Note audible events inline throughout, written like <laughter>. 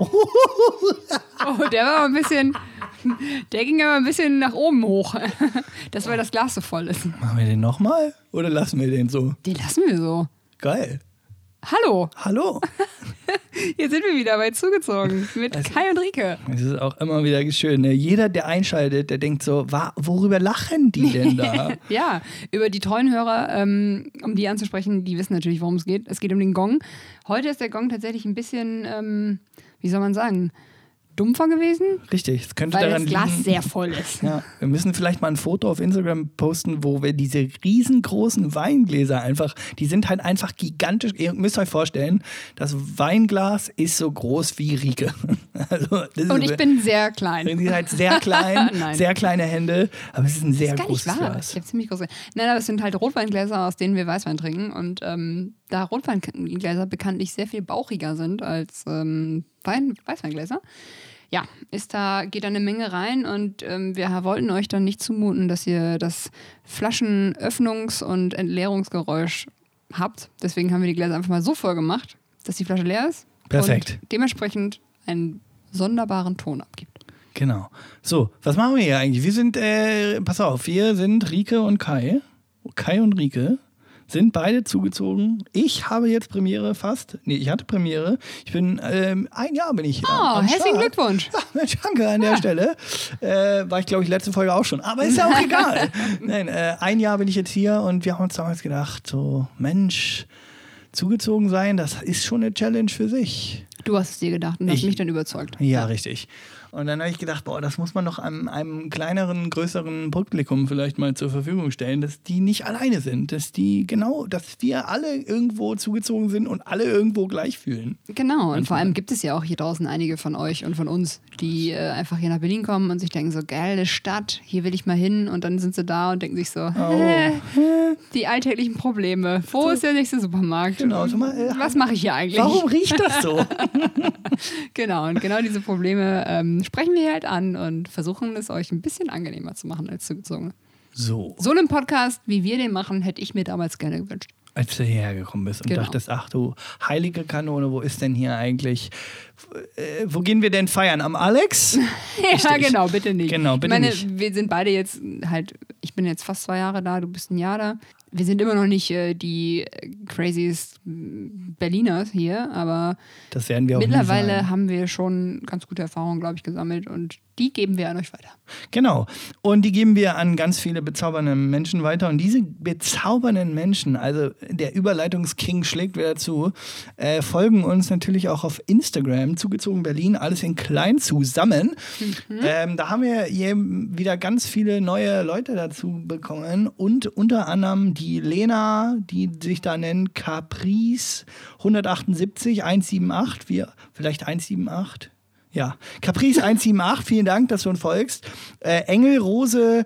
Oh, der war ein bisschen. Der ging aber ein bisschen nach oben hoch. <laughs> Das weil das Glas so voll ist. Machen wir den nochmal oder lassen wir den so? Den lassen wir so. Geil. Hallo, Hallo. <laughs> hier sind wir wieder bei Zugezogen mit Also- Kai und Rike. Es ist auch immer wieder schön. Ne? Jeder, der einschaltet, der denkt so, worüber lachen die denn da? <laughs> Ja, über die treuen Hörer, ähm, um die anzusprechen, die wissen natürlich, worum es geht. Es geht um den Gong. Heute ist der Gong tatsächlich ein bisschen, ähm, wie soll man sagen, dumpfer gewesen, Richtig, es könnte weil daran das Glas liegen. sehr voll ist. Ja, wir müssen vielleicht mal ein Foto auf Instagram posten, wo wir diese riesengroßen Weingläser einfach, die sind halt einfach gigantisch. Ihr müsst euch vorstellen, das Weinglas ist so groß wie Rieke. <laughs> Also, Und ich bin sehr klein. Ihr seid sehr <laughs> klein, sehr kleine Hände, aber es ist ein sehr Das ist gar nicht großes wahr. Glas. Ich habe ziemlich große. Nein, aber es sind halt Rotweingläser, aus denen wir Weißwein trinken. Und ähm, da Rotweingläser bekanntlich sehr viel bauchiger sind als ähm, Wein Weißweingläser, ja, ist da, geht da eine Menge rein und ähm, wir wollten euch dann nicht zumuten, dass ihr das Flaschenöffnungs- und Entleerungsgeräusch habt. Deswegen haben wir die Gläser einfach mal so voll gemacht, dass die Flasche leer ist. Perfekt. Und dementsprechend einen sonderbaren Ton abgibt. Genau. So, was machen wir hier eigentlich? Wir sind, äh, pass auf, wir sind Rike und Kai. Kai und Rike sind beide zugezogen. Ich habe jetzt Premiere fast. Nee, ich hatte Premiere. Ich bin, ähm, ein Jahr bin ich. Oh, am herzlichen Start. Glückwunsch. <laughs> Ja, Mensch, danke an der Stelle. Äh, war ich, glaube ich, letzte Folge auch schon. Aber ist ja auch <laughs> egal. Nein, äh, ein Jahr bin ich jetzt hier und wir haben uns damals gedacht, so, Mensch, zugezogen sein, das ist schon eine Challenge für sich. Du hast es dir gedacht und hast Ich- mich dann überzeugt. Ja, richtig. Und dann habe ich gedacht, boah, das muss man doch einem, einem kleineren, größeren Publikum vielleicht mal zur Verfügung stellen, dass die nicht alleine sind, dass die genau, dass wir alle irgendwo zugezogen sind und alle irgendwo gleich fühlen. Genau, und vor allem gibt es ja auch hier draußen einige von euch und von uns, die äh, einfach hier nach Berlin kommen und sich denken so, geile Stadt, hier will ich mal hin und dann sind sie da und denken sich so, hä, <laughs> die alltäglichen Probleme, wo ist der nächste Supermarkt? Genau, sag mal, äh, Was mache ich hier eigentlich? Warum riecht das so? <laughs> Genau, und genau diese Probleme ähm, sprechen wir halt an und versuchen es euch ein bisschen angenehmer zu machen als Zugezogene. so, So einen Podcast, wie wir den machen, hätte ich mir damals gerne gewünscht. als du hierher gekommen bist und Genau. dachtest, ach du heilige Kanone, wo ist denn hier eigentlich, äh, wo gehen wir denn feiern? Am Alex? <laughs> Ja, Richtig. genau, bitte nicht. Genau, bitte ich meine, nicht. wir sind beide jetzt halt, ich bin jetzt fast zwei Jahre da, du bist ein Jahr da. Wir sind immer noch nicht äh, die craziest Berliners hier, aber Das werden wir auch mittlerweile haben wir schon ganz gute Erfahrungen, glaube ich, gesammelt und die geben wir an euch weiter. Genau. Und die geben wir an ganz viele bezaubernde Menschen weiter. Und diese bezaubernden Menschen, also der Überleitungsking schlägt wieder zu, äh, folgen uns natürlich auch auf Instagram, zugezogen Berlin, alles in klein zusammen. Ähm, da haben wir hier wieder ganz viele neue Leute dazu bekommen und unter anderem die Lena, die sich da nennt Caprice 178 178, wir, vielleicht 178. Ja, Caprice <laughs> 178, vielen Dank, dass du uns folgst. Äh, Engel, Rose,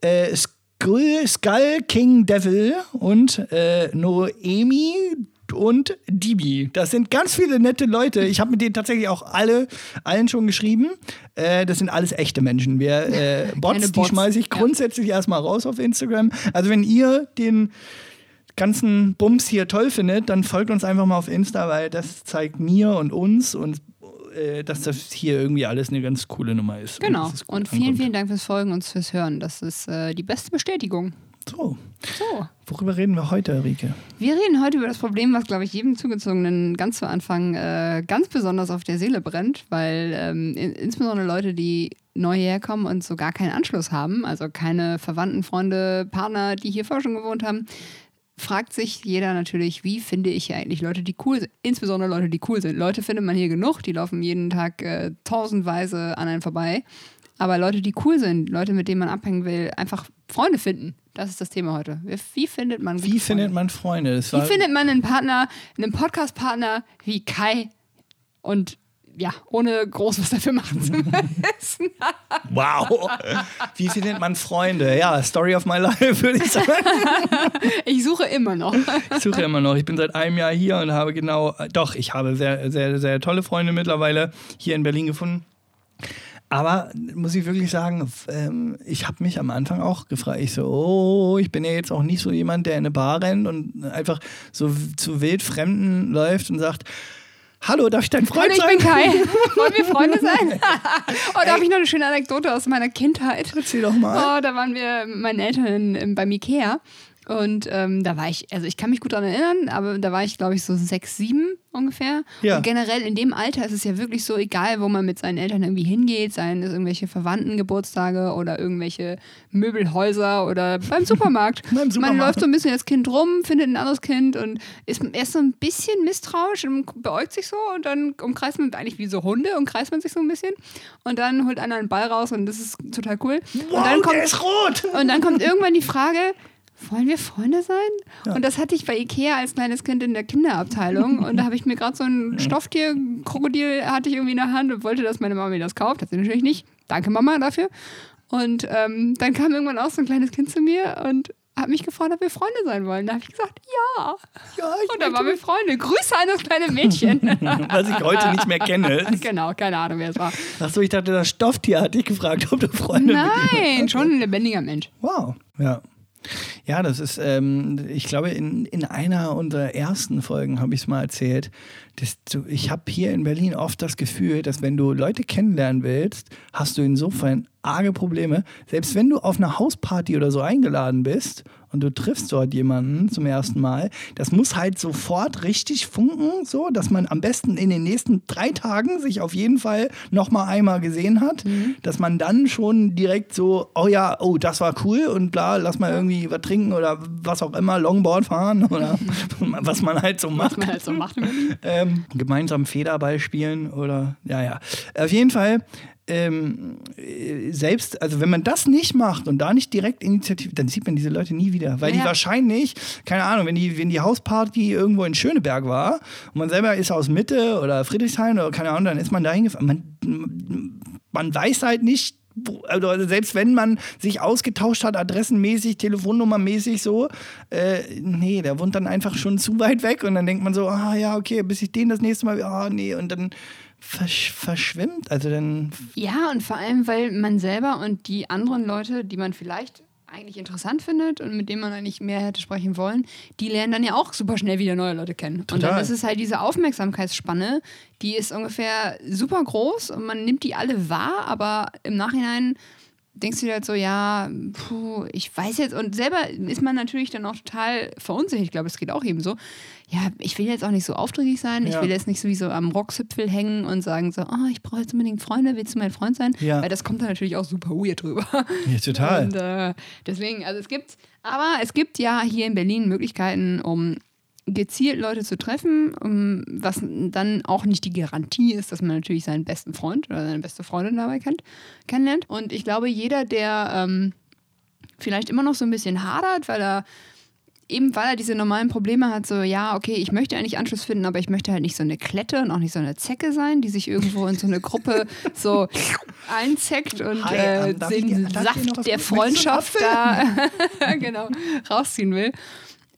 äh, Skull, Skull King Devil und äh, Noemi und Dibi. Das sind ganz viele nette Leute. Ich habe mit denen tatsächlich auch alle, allen schon geschrieben. Äh, das sind alles echte Menschen. Wir äh, <laughs> Bots, Keine die Bots, schmeiße ich ja. grundsätzlich erstmal raus auf Instagram. Also wenn ihr den ganzen Bums hier toll findet, dann folgt uns einfach mal auf Insta, weil das zeigt mir und uns und äh, dass das hier irgendwie alles eine ganz coole Nummer ist. Genau. gut Und vielen, ankommt. vielen Dank fürs Folgen und fürs Hören. Das ist äh, die beste Bestätigung. So, So. worüber reden wir heute, Rike? Wir reden heute über das Problem, was, glaube ich, jedem Zugezogenen ganz zu Anfang äh, ganz besonders auf der Seele brennt, weil ähm, in, insbesondere Leute, die neu herkommen und so gar keinen Anschluss haben, also keine Verwandten, Freunde, Partner, die hier vorher schon gewohnt haben, fragt sich jeder natürlich, wie finde ich hier eigentlich Leute, die cool sind, insbesondere Leute, die cool sind. Leute findet man hier genug, die laufen jeden Tag äh, tausendweise an einen vorbei. Aber Leute, die cool sind, Leute, mit denen man abhängen will, einfach Freunde finden. Das ist das Thema heute. Wie findet man Wie Freunde? findet man Freunde? Das Wie findet man einen Partner, einen Podcast-Partner wie Kai und ja, ohne groß was dafür machen zu <laughs> müssen? wow! Wie findet man Freunde? Ja, Story of my life, würde ich sagen. <laughs> Ich suche immer noch. Ich suche immer noch. Ich bin seit einem Jahr hier und habe genau, doch, ich habe sehr, sehr, sehr tolle Freunde mittlerweile hier in Berlin gefunden. Aber muss ich wirklich sagen, ähm, ich habe mich am Anfang auch gefragt. Ich so, oh, ich bin ja jetzt auch nicht so jemand, der in eine Bar rennt und einfach so zu Wildfremden läuft und sagt, Hallo, darf ich dein Freund Hallo, ich sein? bin Kai. Wollen wir Freunde sein? <laughs> oh, da habe ich noch eine schöne Anekdote aus meiner Kindheit. Erzähl doch mal. Oh, da waren wir mit meinen Eltern beim Ikea. Und ähm, da war ich, also ich kann mich gut daran erinnern, aber da war ich, glaube ich, so sechs, sieben ungefähr. Ja. Und generell in dem Alter ist es ja wirklich so egal, wo man mit seinen Eltern irgendwie hingeht, seien es irgendwelche Verwandtengeburtstage oder irgendwelche Möbelhäuser oder beim <laughs> Supermarkt. Beim Supermarkt. Man läuft so ein bisschen als Kind rum, findet ein anderes Kind und ist erst so ein bisschen misstrauisch und beäugt sich so und dann umkreist man eigentlich wie so Hunde, umkreist man sich so ein bisschen und dann holt einer einen Ball raus und das ist total cool. Wow, und dann kommt der ist rot. und dann kommt irgendwann die Frage, wollen wir Freunde sein? Und das hatte ich bei Ikea als kleines Kind in der Kinderabteilung. Und da habe ich mir gerade so ein <laughs> Stofftier, Krokodil hatte ich irgendwie in der Hand und wollte, dass meine Mama mir das kauft. Hat sie natürlich nicht. Danke Mama dafür. Und ähm, dann kam irgendwann auch so ein kleines Kind zu mir und hat mich gefragt, ob wir Freunde sein wollen. Da habe ich gesagt, ja. Ja, ich Und dann waren wir Freunde. Grüße an das kleine Mädchen. <laughs> was ich heute nicht mehr kenne. <laughs> genau, keine Ahnung, wer es war. Achso, ich dachte, das Stofftier hat dich gefragt, ob du Freunde ihm Nein, schon ein lebendiger Mensch. Wow, ja. Ja, das ist, ähm, ich glaube, in, in einer unserer ersten Folgen habe ich es mal erzählt. Dass du, ich habe hier in Berlin oft das Gefühl, dass wenn du Leute kennenlernen willst, hast du insofern arge Probleme. Selbst wenn du auf einer Hausparty oder so eingeladen bist und du triffst dort jemanden zum ersten Mal, das muss halt sofort richtig funken, so, dass man am besten in den nächsten drei Tagen sich auf jeden Fall noch mal einmal gesehen hat, dass man dann schon direkt so, oh ja, oh, das war cool und bla, lass mal irgendwie was trinken oder was auch immer, Longboard fahren <laughs> oder <laughs> was man halt so macht. Was man halt so macht. <laughs> Ähm, gemeinsam Federball spielen oder ja, ja. Auf jeden Fall. Ähm, äh, selbst, also wenn man das nicht macht und da nicht direkt Initiative, dann sieht man diese Leute nie wieder. Weil Ja. die wahrscheinlich, keine Ahnung, wenn die, wenn die Hausparty irgendwo in Schöneberg war und man selber ist aus Mitte oder Friedrichshain oder keine Ahnung, dann ist man da hingefahren. Man, man weiß halt nicht, also selbst wenn man sich ausgetauscht hat, adressenmäßig, telefonnummermäßig so, äh, nee, der wohnt dann einfach schon zu weit weg und dann denkt man so, ah ja, okay, bis ich den das nächste Mal, ah nee, und dann versch verschwimmt, also dann, Ja, und vor allem, weil man selber und die anderen Leute, die man vielleicht eigentlich interessant findet und mit denen man eigentlich mehr hätte sprechen wollen, die lernen dann ja auch super schnell wieder neue Leute kennen. Und Total. dann ist es halt diese Aufmerksamkeitsspanne, die ist ungefähr super groß und man nimmt die alle wahr, aber im Nachhinein denkst du dir halt so, ja, puh, ich weiß jetzt, und selber ist man natürlich dann auch total verunsichert. Ich glaube, es geht auch eben so. Ja, ich will jetzt auch nicht so aufdringlich sein. Ich Ja. will jetzt nicht sowieso am Rockzipfel hängen und sagen so, oh, ich brauche jetzt unbedingt Freunde, willst du mein Freund sein? Ja. Weil das kommt dann natürlich auch super weird drüber. ja, total. Und äh, deswegen, also es gibt, aber es gibt ja hier in Berlin Möglichkeiten, um gezielt Leute zu treffen, um, was dann auch nicht die Garantie ist, dass man natürlich seinen besten Freund oder seine beste Freundin dabei kennt, kennenlernt. Und ich glaube, jeder, der ähm, vielleicht immer noch so ein bisschen hadert, weil er eben weil er diese normalen Probleme hat, so, ja, okay, ich möchte eigentlich Anschluss finden, aber ich möchte halt nicht so eine Klette und auch nicht so eine Zecke sein, die sich irgendwo in so eine Gruppe <laughs> so einzeckt und Hi, äh, ähm, den Saft der Freundschaft da <laughs> genau, rausziehen will.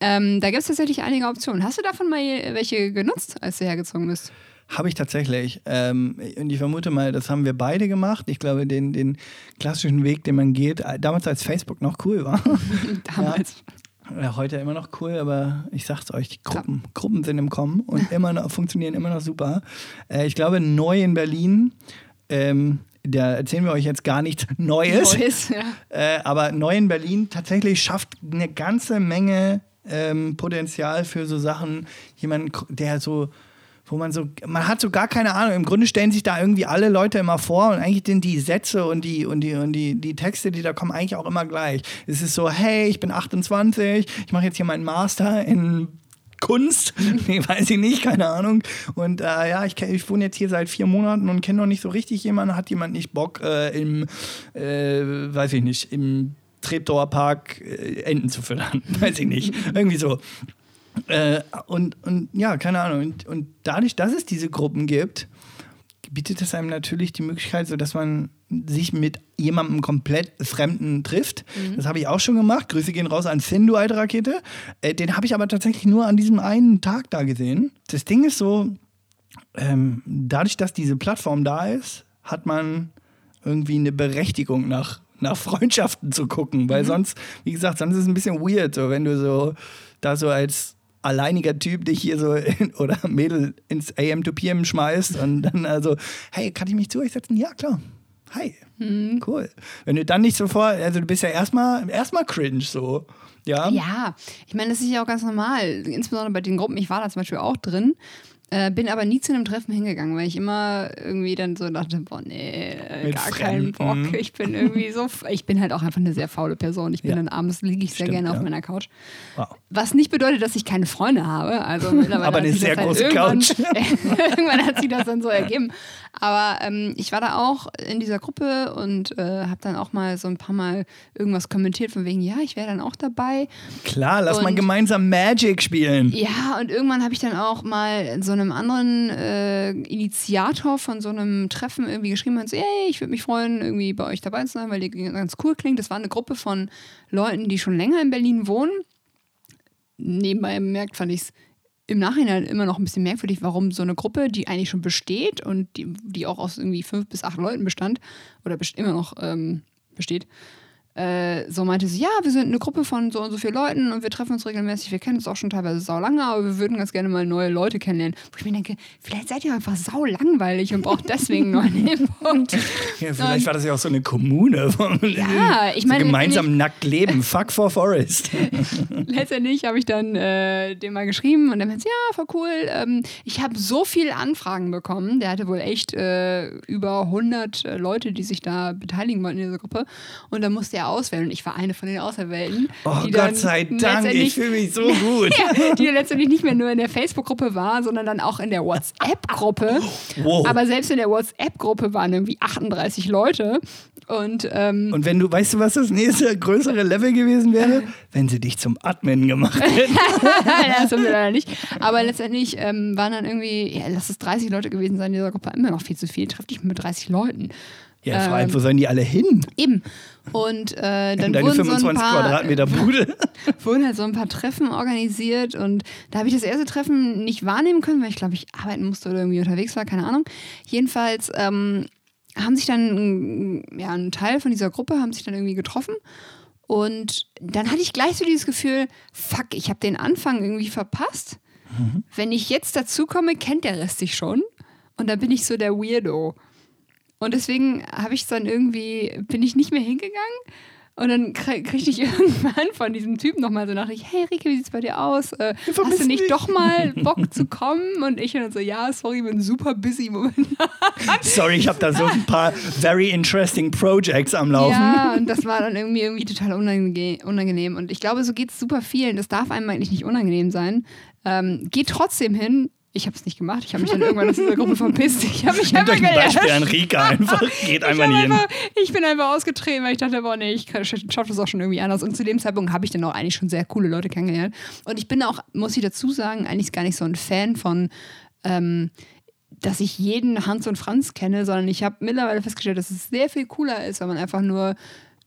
Ähm, da gibt es tatsächlich einige Optionen. Hast du davon mal welche genutzt, als du hergezogen bist? Habe ich tatsächlich. Ähm, und ich vermute mal, das haben wir beide gemacht. Ich glaube, den, den klassischen Weg, den man geht, äh, damals als Facebook noch cool war. <laughs> Damals. Ja, heute immer noch cool, aber ich sag's euch, die Gruppen, Gruppen sind im Kommen und <laughs> immer noch, funktionieren immer noch super. Äh, ich glaube, neu in Berlin, ähm, da erzählen wir euch jetzt gar nichts Neues, Neues, ja. <laughs> äh, aber neu in Berlin tatsächlich schafft eine ganze Menge ähm, Potenzial für so Sachen, jemand, der so wo man so, man hat so gar keine Ahnung. Im Grunde stellen sich da irgendwie alle Leute immer vor und eigentlich sind die Sätze und die und die und die, die Texte, die da kommen, eigentlich auch immer gleich. Es ist so, hey, ich bin 28, ich mache jetzt hier meinen Master in Kunst, <laughs> nee, weiß ich nicht, keine Ahnung. Und äh, ja, ich, ich wohne jetzt hier seit vier Monaten und kenne noch nicht so richtig jemanden. Hat jemand nicht Bock, äh, im, äh, weiß ich nicht, im Treptower Park äh, Enten zu füttern? <laughs> weiß ich nicht. Irgendwie so. Äh, und, und ja, keine Ahnung. Und, und dadurch, dass es diese Gruppen gibt, bietet es einem natürlich die Möglichkeit, so dass man sich mit jemandem komplett Fremden trifft. Das habe ich auch schon gemacht. Grüße gehen raus an Finn, du alte Rakete. Äh, den habe ich aber tatsächlich nur an diesem einen Tag da gesehen. Das Ding ist so, ähm, dadurch, dass diese Plattform da ist, hat man irgendwie eine Berechtigung nach, nach Freundschaften zu gucken. Weil sonst, wie gesagt, sonst ist es ein bisschen weird, so wenn du so da so als alleiniger Typ dich hier so in, <laughs> oder Mädel ins AM to PM schmeißt und dann also, hey, kann ich mich zu euch setzen? Ja, klar. Hi. Mhm. Cool. Wenn du dann nicht sofort, also du bist ja erstmal erstmal cringe so. Ja. Ja, ich meine, das ist ja auch ganz normal. Insbesondere bei den Gruppen. Ich war da zum Beispiel auch drin. Äh, bin aber nie zu einem Treffen hingegangen, weil ich immer irgendwie dann so dachte, boah, nee, Mit gar keinen Bock. Fremden. Ich bin irgendwie so, ich bin halt auch einfach eine sehr faule Person. Ich bin Ja. dann abends, liege ich sehr Stimmt, gerne ja. auf meiner Couch. Wow. Was nicht bedeutet, dass ich keine Freunde habe. Also Aber eine sehr halt große irgendwann, Couch. <laughs> irgendwann hat sich das dann so ergeben. Aber ähm, ich war da auch in dieser Gruppe und äh, habe dann auch mal so ein paar Mal irgendwas kommentiert von wegen, ja, ich wäre dann auch dabei. Klar, lass mal Und- gemeinsam Magic spielen. Ja, und irgendwann habe ich dann auch mal so einem anderen äh, Initiator von so einem Treffen irgendwie geschrieben und so, hey, ich würde mich freuen, irgendwie bei euch dabei zu sein, weil ihr ganz cool klingt. Das war eine Gruppe von Leuten, die schon länger in Berlin wohnen. Nebenbei bemerkt fand ich es im Nachhinein immer noch ein bisschen merkwürdig, warum so eine Gruppe, die eigentlich schon besteht und die, die auch aus irgendwie fünf bis acht Leuten bestand oder best immer noch ähm, besteht, äh, so meinte sie, ja, wir sind eine Gruppe von so und so vielen Leuten und wir treffen uns regelmäßig, wir kennen uns auch schon teilweise sau lange, aber wir würden ganz gerne mal neue Leute kennenlernen. Wo ich mir denke, vielleicht seid ihr einfach sau langweilig und braucht deswegen einen neuen <laughs> Nebenpunkt. Ja, vielleicht war das ja auch so eine Kommune. Ja, ich meine, so gemeinsam nackt leben. Fuck for Forest. <laughs> letztendlich habe ich dann äh, dem mal geschrieben und der meinte, ja, voll cool. Ähm, ich habe so viele Anfragen bekommen. Der hatte wohl echt äh, über 100 äh, Leute, die sich da beteiligen wollten in dieser Gruppe. Und dann musste er auswählen. Und ich war eine von den Auserwählten. Oh Gott sei Dank, ich fühle mich so <laughs> gut. ja, die dann letztendlich nicht mehr nur in der Facebook-Gruppe war, sondern dann auch in der WhatsApp-Gruppe. <laughs> Wow. Aber selbst in der WhatsApp-Gruppe waren irgendwie 38 Leute. Und ähm, Und wenn du, weißt du, was das nächste größere Level gewesen wäre? Wenn sie dich zum Admin gemacht hätten. <laughs> das haben wir leider nicht. Aber letztendlich ähm, waren dann irgendwie, ja, lass es 30 Leute gewesen sein in dieser Gruppe, immer noch viel zu viel. Treff dich mit 30 Leuten. Ja, vor allem, Ähm, wo sollen die alle hin? Eben. Und äh, dann deine wurden so, ein 25 paar, Quadratmeter Bude. <laughs> wurden halt so ein paar Treffen organisiert und da habe ich das erste Treffen nicht wahrnehmen können, weil ich glaube, ich arbeiten musste oder irgendwie unterwegs war, keine Ahnung. Jedenfalls ähm, haben sich dann, ja, ein Teil von dieser Gruppe haben sich dann irgendwie getroffen und dann hatte ich gleich so dieses Gefühl, fuck, ich habe den Anfang irgendwie verpasst. Wenn ich jetzt dazukomme, kennt der Rest sich schon und dann bin ich so der Weirdo. Und deswegen habe ich dann irgendwie, bin ich nicht mehr hingegangen. Und dann krie- kriegte ich <laughs> irgendwann von diesem Typen nochmal so Nachricht, hey Rike, wie sieht's bei dir aus? Äh, hast du nicht dich." doch mal <laughs> Bock zu kommen? Und ich dann so, ja, sorry, bin super busy momentan. <laughs> Sorry, ich habe da so ein paar very interesting Projects am Laufen. Ja, und das war dann irgendwie, irgendwie total unange unangenehm. Und ich glaube, so geht es super vielen. Das darf einem eigentlich nicht unangenehm sein. Ähm, geht trotzdem hin. Ich habe es nicht gemacht. Ich habe mich dann irgendwann aus dieser Gruppe verpisst. Ich habe mich Nehmt einfach euch ein Beispiel an Rika einfach. <laughs> Geht hab nicht hin. ich bin einfach ausgetreten, weil ich dachte, boah, nee, ich schaffe das auch schon irgendwie anders. Und zu dem Zeitpunkt habe ich dann auch eigentlich schon sehr coole Leute kennengelernt. Und ich bin auch, muss ich dazu sagen, eigentlich gar nicht so ein Fan von, ähm, dass ich jeden Hans und Franz kenne, sondern ich habe mittlerweile festgestellt, dass es sehr viel cooler ist, wenn man einfach nur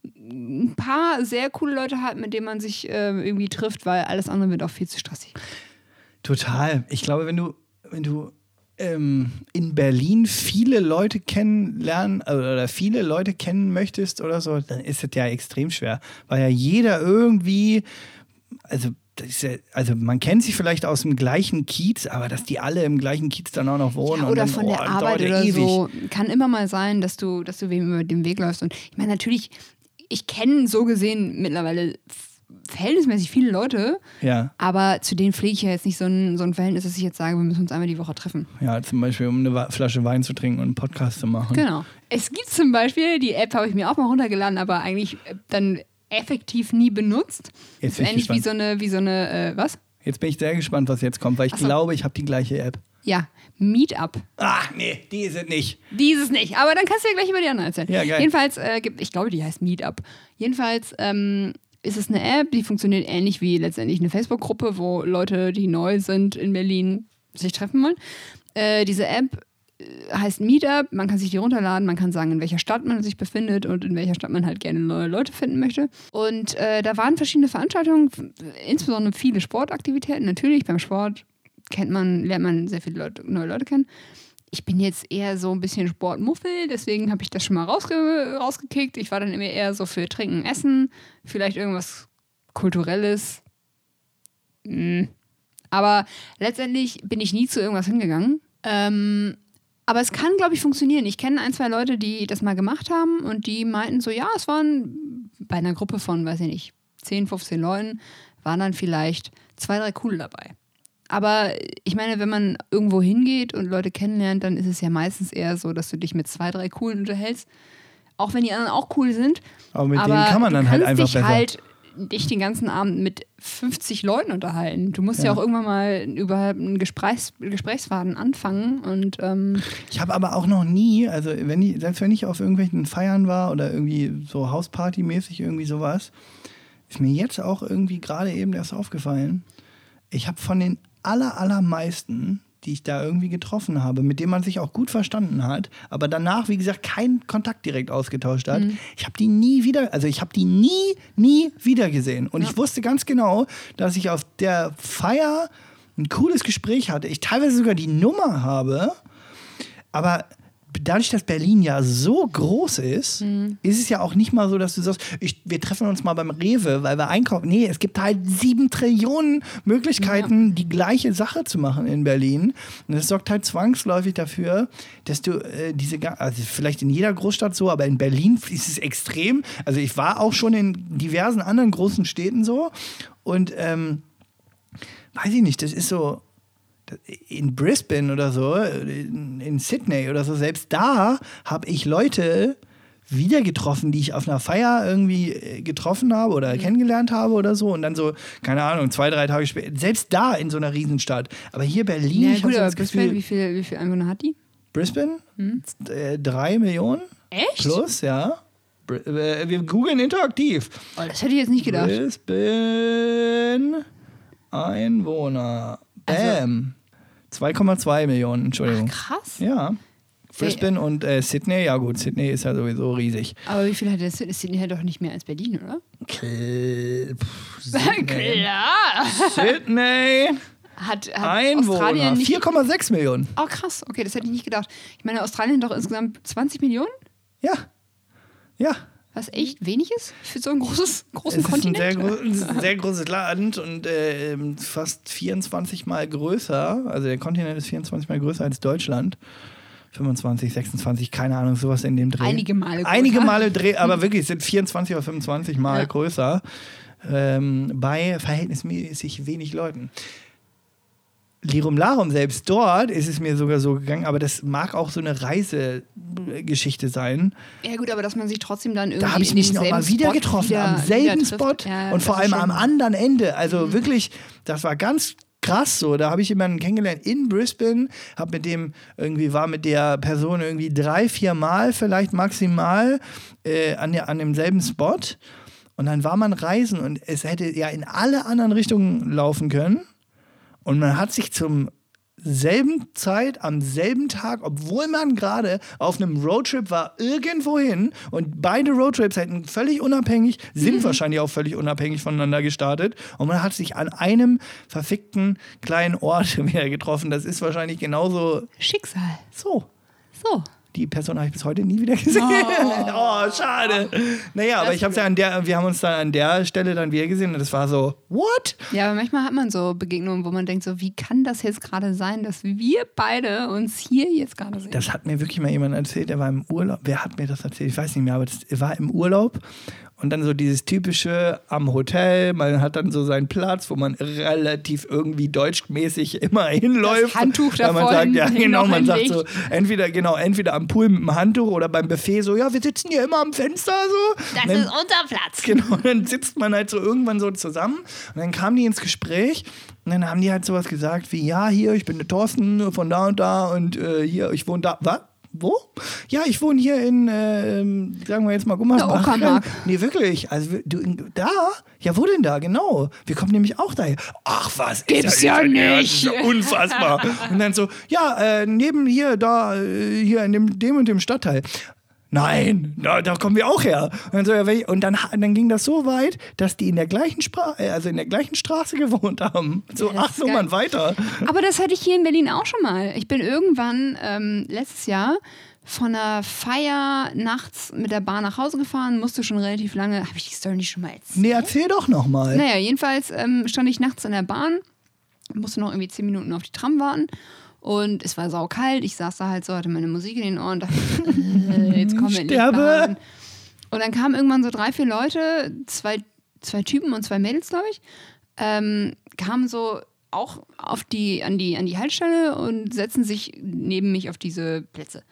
ein paar sehr coole Leute hat, mit denen man sich äh, irgendwie trifft, weil alles andere wird auch viel zu stressig. Total. Ich glaube, wenn du, wenn du ähm, in Berlin viele Leute kennenlernen äh, oder viele Leute kennen möchtest oder so, dann ist es ja extrem schwer. Weil ja jeder irgendwie, also, das ja, also man kennt sich vielleicht aus dem gleichen Kiez, aber dass die alle im gleichen Kiez dann auch noch wohnen. Ja, oder dann, von oh, der das Arbeit oder ewig. so. Kann immer mal sein, dass du, dass du wem über den Weg läufst. Und ich meine, natürlich, ich kenne so gesehen mittlerweile verhältnismäßig viele Leute, Ja, aber zu denen pflege ich ja jetzt nicht so ein, so ein Verhältnis, dass ich jetzt sage, wir müssen uns einmal die Woche treffen. ja, zum Beispiel, um eine Flasche Wein zu trinken und einen Podcast zu machen. Genau. Es gibt zum Beispiel, die App habe ich mir auch mal runtergeladen, aber eigentlich äh, dann effektiv nie benutzt. Jetzt ist bin ich ähnlich wie so eine, wie so eine, äh, was? Jetzt bin ich sehr gespannt, was jetzt kommt, weil ich Ach so. glaube, ich habe die gleiche App. Ja, Meetup. Ah, nee, die ist es nicht. Dieses nicht, aber dann kannst du ja gleich über die anderen erzählen. Ja, geil. Jedenfalls, äh, ich glaube, die heißt Meetup. Jedenfalls ähm, ist es eine App, die funktioniert ähnlich wie letztendlich eine Facebook-Gruppe, wo Leute, die neu sind in Berlin, sich treffen wollen. Äh, diese App äh, heißt Meetup, man kann sich die runterladen, man kann sagen, in welcher Stadt man sich befindet und in welcher Stadt man halt gerne neue Leute finden möchte. Und äh, da waren verschiedene Veranstaltungen, insbesondere viele Sportaktivitäten. Natürlich, beim Sport kennt man, lernt man sehr viele Leute, neue Leute kennen. Ich bin jetzt eher so ein bisschen Sportmuffel, deswegen habe ich das schon mal rausge rausgekickt. Ich war dann immer eher so für Trinken, Essen, vielleicht irgendwas Kulturelles. Hm. Aber letztendlich bin ich nie zu irgendwas hingegangen. Ähm, aber es kann, glaube ich, funktionieren. Ich kenne ein, zwei Leute, die das mal gemacht haben und die meinten so, ja, es waren bei einer Gruppe von, weiß ich nicht, 10, 15 Leuten, waren dann vielleicht zwei, drei coole dabei. Aber ich meine, wenn man irgendwo hingeht und Leute kennenlernt, dann ist es ja meistens eher so, dass du dich mit zwei, drei coolen unterhältst. Auch wenn die anderen auch cool sind. Aber mit denen kann man dann halt einfach dich besser. halt dich den ganzen Abend mit 50 Leuten unterhalten. Du musst ja, Ja. auch irgendwann mal über einen Gesprächs Gesprächsfaden anfangen und ähm, Ich habe aber auch noch nie, also wenn ich, selbst wenn ich auf irgendwelchen Feiern war oder irgendwie so Hausparty-mäßig irgendwie sowas, ist mir jetzt auch irgendwie gerade eben erst aufgefallen, ich habe von den aller, allermeisten, die ich da irgendwie getroffen habe, mit denen man sich auch gut verstanden hat, aber danach, wie gesagt, keinen Kontakt direkt ausgetauscht hat, ich habe die nie wieder, also ich habe die nie, nie wieder gesehen. Und ich wusste ganz genau, dass ich auf der Feier ein cooles Gespräch hatte, ich teilweise sogar die Nummer habe, aber dadurch, dass Berlin ja so groß ist, ist es ja auch nicht mal so, dass du sagst, ich, wir treffen uns mal beim Rewe, weil wir einkaufen. Nee, es gibt halt sieben Trillionen Möglichkeiten, die gleiche Sache zu machen in Berlin. Und das sorgt halt zwangsläufig dafür, dass du äh, diese, also vielleicht in jeder Großstadt so, aber in Berlin ist es extrem. Also ich war auch schon in diversen anderen großen Städten so und ähm, weiß ich nicht, das ist so, in Brisbane oder so, in, in Sydney oder so, selbst da habe ich Leute wieder getroffen, die ich auf einer Feier irgendwie äh, getroffen habe oder kennengelernt habe oder so und dann so, keine Ahnung, zwei, drei Tage später, selbst da in so einer Riesenstadt. Aber hier Berlin, ja ich gut, aber das Brisbane, Gefühl, wie viel, wie viel Einwohner hat die? Brisbane, äh, drei Millionen Echt? plus, ja. Br äh, wir googeln interaktiv. Oh, das hätte ich jetzt nicht gedacht. Brisbane Einwohner. Also Bam. 2,2 Millionen, Entschuldigung. Krass. Ja. Brisbane und äh, Sydney, ja gut, Sydney ist ja sowieso riesig. Aber wie viel hat der Sydney? Sydney hat doch nicht mehr als Berlin, oder? Kl- pff, Sydney. Klar. Sydney Hat, hat Einwohner, nicht. 4,6 Millionen. Oh, krass. Okay, das hätte ich nicht gedacht. Ich meine, Australien hat doch insgesamt 20 Millionen, Ja. Ja. Was echt wenig ist für so ein großes, <laughs> großen Es ist ein Kontinent. sehr, gro ein sehr <laughs> großes Land und äh, fast 24 Mal größer. Also der Kontinent ist 24 Mal größer als Deutschland. 25, 26, keine Ahnung, sowas in dem Dreh. Einige Male größer. Einige Male Dreh, aber <laughs> wirklich sind 24 oder 25 Mal Ja. größer. Ähm, bei verhältnismäßig wenig Leuten. Lirum Larum, selbst dort ist es mir sogar so gegangen, aber das mag auch so eine Reisegeschichte sein. Ja gut, aber dass man sich trotzdem dann irgendwie Da habe ich mich nochmal wieder Spot getroffen, wieder, am selben Spot. Ja, und vor allem am Mhm. anderen Ende. Also wirklich, das war ganz krass so. Da habe ich jemanden kennengelernt in Brisbane, habe mit dem irgendwie, war mit der Person irgendwie drei, vier Mal vielleicht maximal äh, an, der, an demselben Spot. Und dann war man reisen und es hätte ja in alle anderen Richtungen laufen können. Und man hat sich zum selben Zeit, am selben Tag, obwohl man gerade auf einem Roadtrip war, irgendwo hin und beide Roadtrips hätten völlig unabhängig, sind wahrscheinlich auch völlig unabhängig voneinander gestartet und man hat sich an einem verfickten kleinen Ort <laughs> wieder getroffen. Das ist wahrscheinlich genauso Schicksal. so. So. Die Person habe ich bis heute nie wieder gesehen. Oh, <laughs> schade. Naja, aber ich habe ja an der, wir haben uns dann an der Stelle dann wieder gesehen und das war so, what? Ja, aber manchmal hat man so Begegnungen, wo man denkt so, wie kann das jetzt gerade sein, dass wir beide uns hier jetzt gerade sehen? Das hat mir wirklich mal jemand erzählt, der war im Urlaub. Wer hat mir das erzählt? Ich weiß nicht mehr, aber das war im Urlaub. Und dann so dieses typische am Hotel, man hat dann so seinen Platz, wo man relativ irgendwie deutschmäßig immer hinläuft. Handtuch Weil man sagt, ja genau, man sagt so, entweder, genau, entweder am Pool mit dem Handtuch oder beim Buffet so, ja, wir sitzen hier immer am Fenster so. das dann- ist unser Platz. Genau, und dann sitzt man halt so irgendwann so zusammen und dann kamen die ins Gespräch und dann haben die halt sowas gesagt wie, ja, hier, ich bin der Thorsten von da und da und äh, hier, ich wohne da. Was? Wo? Ja, ich wohne hier in, äh, sagen wir jetzt mal Gummersbach. Uckermark. <laughs> Nee, wirklich. Also du da? Ja, wo denn da? Genau. Wir kommen nämlich auch daher. Ach was, Gibt's ist ja ist nicht. ja unfassbar. <laughs> und dann so, ja, äh, neben hier, da, äh, hier in dem, dem und dem Stadtteil. Nein, da, da kommen wir auch her. Und dann, so, ja, welch- und dann, dann ging das so weit, dass die in der gleichen Sprache, also in der gleichen Straße gewohnt haben. So Ja, acht Nummern weiter. Aber das hatte ich hier in Berlin auch schon mal. Ich bin irgendwann ähm, letztes Jahr von einer Feier nachts mit der Bahn nach Hause gefahren, musste schon relativ lange. Habe ich die Story nicht schon mal erzählt? Nee, erzähl doch noch mal. Naja, jedenfalls ähm, stand ich nachts in der Bahn musste noch irgendwie zehn Minuten auf die Tram warten. Und es war saukalt. Ich saß da halt so, hatte meine Musik in den Ohren und dachte, äh, <laughs> jetzt kommen wir Sterbe. Und dann kamen irgendwann so drei, vier Leute, zwei, zwei Typen und zwei Mädels, glaube ich, ähm, kamen so auch auf die, an, die, an die Haltestelle und setzen sich neben mich auf diese Plätze.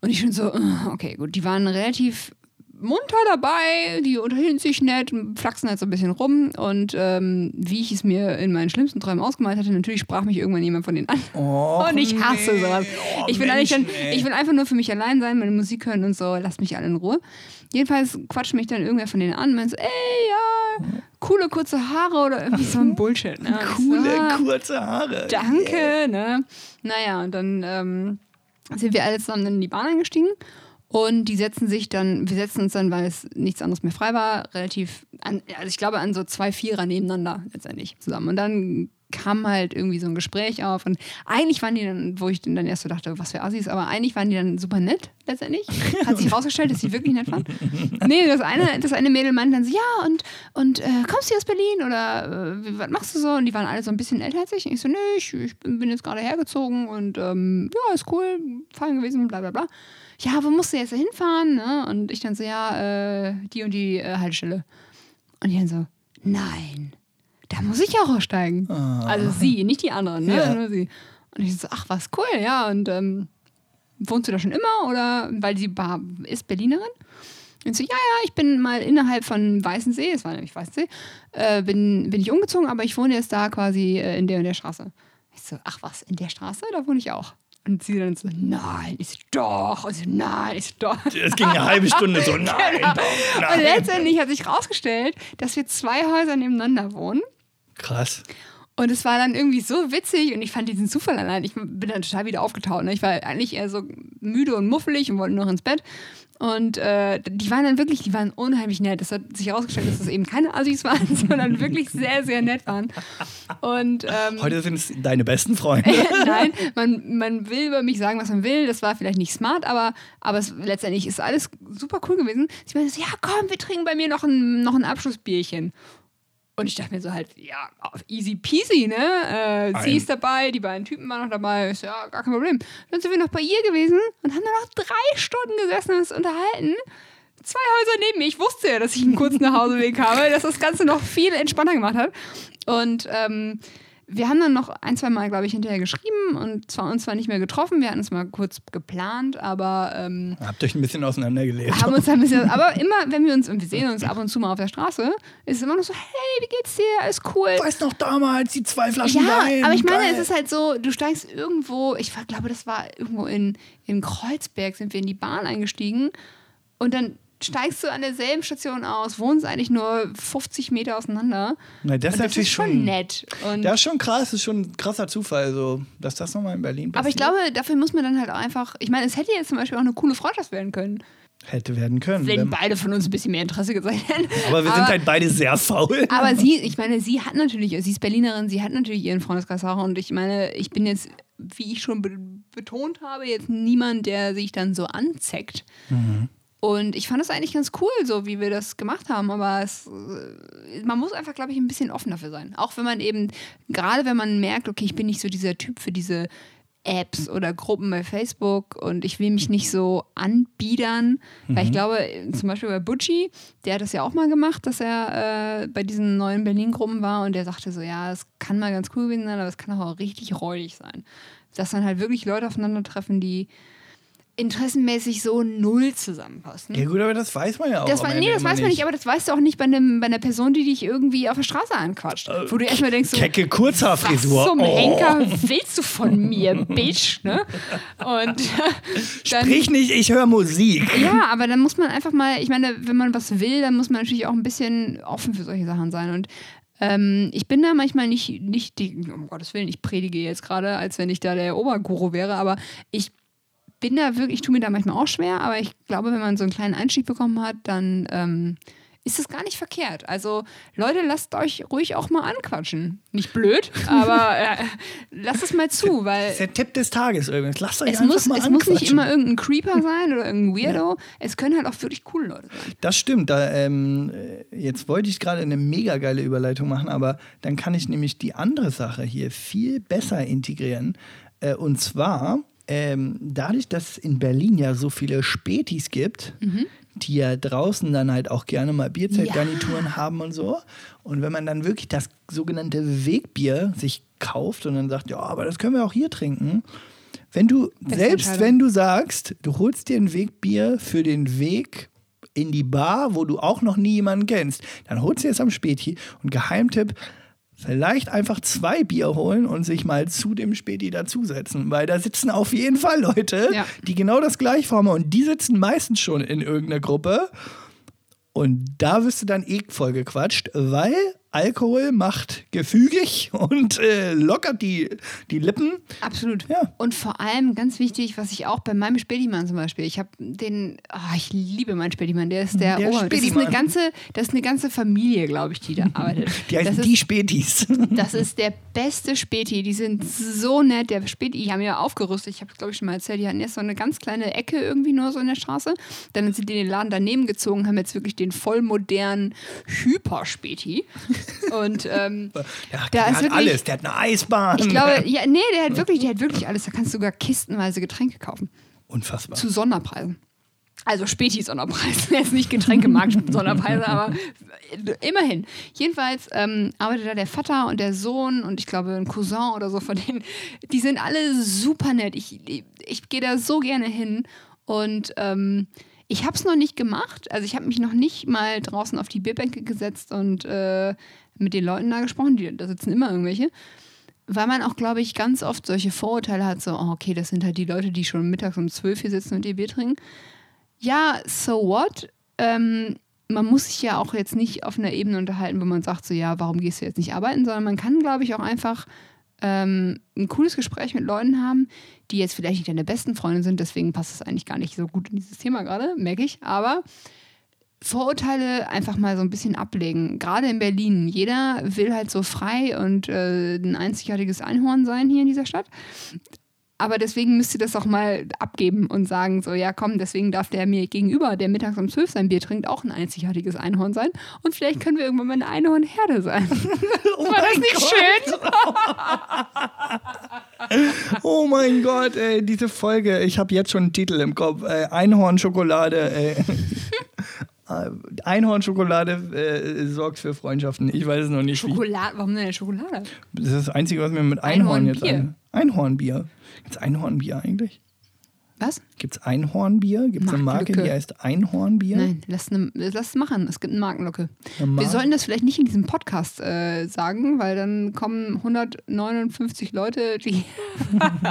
Und ich schon so, okay, gut, die waren relativ munter dabei, die unterhielten sich nett, flachsen halt so ein bisschen rum und ähm, wie ich es mir in meinen schlimmsten Träumen ausgemalt hatte, natürlich sprach mich irgendwann jemand von denen an. Oh, und ich hasse nee. sowas. Oh, ich, will eigentlich dann, ich will einfach nur für mich allein sein, meine Musik hören und so, lasst mich alle in Ruhe. Jedenfalls quatscht mich dann irgendwer von denen an und meint so, ey, ja, coole kurze Haare oder irgendwie so ein Bullshit. Ne? Und so, Coole, ah, kurze Haare. Danke, ne? Naja, und dann ähm, sind wir alle zusammen in die Bahn eingestiegen. Und die setzen sich dann, wir setzen uns dann, weil es nichts anderes mehr frei war, relativ, an, also ich glaube an so zwei Vierer nebeneinander letztendlich zusammen. Und dann kam halt irgendwie so ein Gespräch auf und eigentlich waren die dann, wo ich dann erst so dachte, was für Assis, aber eigentlich waren die dann super nett letztendlich. Hat sich <laughs> rausgestellt, dass sie wirklich nett waren. Nee, das eine, das eine Mädel meinte dann so, ja, und, und äh, kommst du aus Berlin oder äh, was machst du so? Und die waren alle so ein bisschen älter als ich. Und ich so, nö, ich, ich bin bin jetzt gerade hergezogen und ähm, ja, ist cool, fein gewesen, bla bla bla. Ja, wo musst du jetzt hinfahren? Ne? Und ich dann so, ja, äh, die und die äh, Haltestelle. Und die dann so, nein, da muss ich auch aussteigen. Also sie, nicht die anderen, ne? Ja. Nur sie. Und ich so, ach, was cool, ja. Und ähm, wohnst du da schon immer? Oder weil sie ist Berlinerin? Und so, ja, ja, ich bin mal innerhalb von Weißensee, das war nämlich Weißensee, äh, bin, bin ich umgezogen, aber ich wohne jetzt da quasi äh, in der und der Straße. Ich so, ach was, in der Straße? Da wohne ich auch. Und sie dann so, nein, so, doch. Und sie so, nein, so, doch. Es ging eine halbe Stunde so, <laughs> nein, Genau. doch, Und nein. letztendlich hat sich rausgestellt, dass wir zwei Häuser nebeneinander wohnen. Krass. Und es war dann irgendwie so witzig und ich fand diesen Zufall allein. Ich bin dann total wieder aufgetaut. Ne? Ich war eigentlich eher so müde und muffelig und wollte noch ins Bett. Und äh, die waren dann wirklich, die waren unheimlich nett. Es hat sich herausgestellt, dass das eben keine Assis waren, <laughs> sondern wirklich sehr, sehr nett waren. Und ähm, Heute sind es deine besten Freunde. <laughs> Nein, man, man will über mich sagen, was man will. Das war vielleicht nicht smart, aber, aber es, letztendlich ist alles super cool gewesen. Sie meinte so, ja komm, wir trinken bei mir noch ein, noch ein Abschlussbierchen. Und ich dachte mir so halt, ja, easy peasy, ne? Äh, sie ist dabei, die beiden Typen waren noch dabei. Ich so, ja, gar kein Problem. Dann sind wir noch bei ihr gewesen und haben da noch drei Stunden gesessen und uns unterhalten. Zwei Häuser neben mir. Ich wusste ja, dass ich einen kurzen Nachhauseweg <laughs> habe, dass das Ganze noch viel entspannter gemacht hat. Und ähm, wir haben dann noch ein, zwei Mal, glaube ich, hinterher geschrieben und zwar uns zwar nicht mehr getroffen, wir hatten es mal kurz geplant, aber ähm, Habt euch ein bisschen auseinandergelebt. haben uns ein bisschen, aber immer, wenn wir uns, und wir sehen uns ab und zu mal auf der Straße, ist es immer noch so, hey, wie geht's dir? Alles cool. Weißt noch damals die zwei Flaschen Ja, Wein? aber ich meine, Geil. es ist halt so, du steigst irgendwo, ich glaube, das war irgendwo in, in Kreuzberg, sind wir in die Bahn eingestiegen und dann steigst du an derselben Station aus, wohnst eigentlich nur 50 Meter auseinander. Na, das ist das natürlich ist schon nett. Und Das ist schon krass, das ist schon ein krasser Zufall, so, dass das nochmal in Berlin passiert. aber ich glaube, dafür muss man dann halt auch einfach, ich meine, es hätte jetzt zum Beispiel auch eine coole Freundschaft werden können, Hätte werden können. wenn beide von uns ein bisschen mehr Interesse gezeigt hätten. aber wir sind halt beide sehr faul. Aber sie, ich meine, sie hat natürlich, sie ist Berlinerin, sie hat natürlich ihren Freundeskreis auch. Und ich meine, ich bin jetzt, wie ich schon be betont habe, jetzt niemand, der sich dann so anzeckt. Und ich fand das eigentlich ganz cool, so wie wir das gemacht haben. Aber es, äh, man muss einfach, glaube ich, ein bisschen offen dafür sein. Auch wenn man eben, gerade wenn man merkt, okay, ich bin nicht so dieser Typ für diese Apps oder Gruppen bei Facebook und ich will mich nicht so anbiedern, weil ich glaube, zum Beispiel bei Butchie, der hat das ja auch mal gemacht, dass er äh, bei diesen neuen Berlin-Gruppen war und der sagte so, ja, es kann mal ganz cool gewesen sein, aber es kann auch richtig räudig sein. Dass dann halt wirklich Leute aufeinandertreffen, die interessenmäßig so null zusammenpassen. Ja gut, aber das weiß man ja auch. Das war, nee, das weiß man nicht, aber das weißt du auch nicht bei, einem, bei einer Person, die dich irgendwie auf der Straße anquatscht. Wo du erstmal denkst, so, Kecke was Kurzhaarfrisur. zum Oh. Henker willst du von mir, Bitch? Ne? Und <laughs> dann, Sprich nicht, ich höre Musik. ja, aber dann muss man einfach mal, ich meine, wenn man was will, dann muss man natürlich auch ein bisschen offen für solche Sachen sein. Und ähm, ich bin da manchmal nicht, nicht die, um Gottes Willen, ich predige jetzt gerade, als wenn ich da der Oberguru wäre, aber ich bin da wirklich, ich tue mir da manchmal auch schwer, aber ich glaube, wenn man so einen kleinen Einstieg bekommen hat, dann ähm, ist es gar nicht verkehrt. Also Leute, lasst euch ruhig auch mal anquatschen. Nicht blöd, <laughs> aber äh, lasst es mal zu, weil Das ist der Tipp des Tages übrigens. Lasst euch es, einfach muss, mal es muss nicht immer irgendein Creeper sein oder irgendein Weirdo. Es können halt auch wirklich coole Leute sein. Das stimmt. Da, ähm, äh, jetzt wollte ich gerade eine mega geile Überleitung machen, aber dann kann ich nämlich die andere Sache hier viel besser integrieren. Äh, und zwar ähm, dadurch, dass es in Berlin ja so viele Spätis gibt, die ja draußen dann halt auch gerne mal Bierzeltgarnituren haben und so. Und wenn man dann wirklich das sogenannte Wegbier sich kauft und dann sagt, ja, aber das können wir auch hier trinken. Wenn du, Beste selbst wenn du sagst, du holst dir ein Wegbier für den Weg in die Bar, wo du auch noch nie jemanden kennst, dann holst du jetzt am Späti und Geheimtipp, vielleicht einfach zwei Bier holen und sich mal zu dem Späti dazusetzen, weil da sitzen auf jeden Fall Leute, Ja. die genau das gleiche haben und die sitzen meistens schon in irgendeiner Gruppe. Und da wirst du dann eh voll gequatscht, weil Alkohol macht gefügig und äh, lockert die, die Lippen. Absolut. Ja. Und vor allem ganz wichtig, was ich auch bei meinem Spätimann zum Beispiel, ich habe den, ah, ich liebe meinen Spätimann, der ist der, Der Ober. Das ist eine ganze, das ist eine ganze Familie, glaube ich, die da <laughs> arbeitet. Die heißen das die ist, Spätis. <laughs> das ist der beste Späti. Die sind so nett. Der Späti, die haben ja aufgerüstet. Ich habe es, glaube ich, schon mal erzählt. Die hatten erst so eine ganz kleine Ecke irgendwie nur so in der Straße. Dann sind die den Laden daneben gezogen, haben jetzt wirklich den voll modernen Hyperspäti. Und ähm, Ja, der hat wirklich- alles, der hat eine Eisbahn. ich glaube, ja, nee, der hat wirklich, der hat wirklich alles. Da kannst du sogar kistenweise Getränke kaufen. Unfassbar. Zu Sonderpreisen. Also Späti-Sonderpreis. Jetzt <laughs> nicht Getränkemarkt-Sonderpreise, <laughs> aber immerhin. Jedenfalls ähm, arbeitet da der Vater und der Sohn und ich glaube ein Cousin oder so von denen. Die sind alle super nett. Ich, ich gehe da so gerne hin und ähm, ich habe es noch nicht gemacht. Also ich habe mich noch nicht mal draußen auf die Bierbänke gesetzt und äh, mit den Leuten da gesprochen. Die, da sitzen immer irgendwelche. Weil man auch, glaube ich, ganz oft solche Vorurteile hat, so, oh, okay, das sind halt die Leute, die schon mittags um 12 hier sitzen und ihr Bier trinken. Ja, so what? Ähm, man muss sich ja auch jetzt nicht auf einer Ebene unterhalten, wo man sagt, so, ja, warum gehst du jetzt nicht arbeiten, sondern man kann, glaube ich, auch einfach ähm, ein cooles Gespräch mit Leuten haben, die jetzt vielleicht nicht deine besten Freunde sind, deswegen passt es eigentlich gar nicht so gut in dieses Thema gerade, merke ich, aber Vorurteile einfach mal so ein bisschen ablegen. Gerade in Berlin. Jeder will halt so frei und äh, ein einzigartiges Einhorn sein hier in dieser Stadt. Aber deswegen müsst ihr das auch mal abgeben und sagen, so, ja komm, deswegen darf der mir gegenüber, der mittags um 12 sein Bier trinkt, auch ein einzigartiges Einhorn sein. Und vielleicht können wir irgendwann mal eine Einhornherde sein. <laughs> Oh War das nicht Gott. schön? <laughs> Oh mein Gott, ey, diese Folge. Ich habe jetzt schon einen Titel im Kopf. Äh, Einhornschokolade. Ey. <laughs> Äh, Einhornschokolade äh, sorgt für Freundschaften. Ich weiß es noch nicht. Wie. Schokolade, warum denn Schokolade? Das ist das Einzige, was mir mit Einhorn jetzt Einhornbier. Ein. Einhornbier. Gibt es Einhornbier eigentlich? Was? Gibt es Einhornbier? Gibt es eine Marke, die heißt Einhornbier? Nein, lass, ne, lass es machen. Es gibt eine Markenlocke. Eine Wir sollten das vielleicht nicht in diesem Podcast äh, sagen, weil dann kommen 159 Leute, die,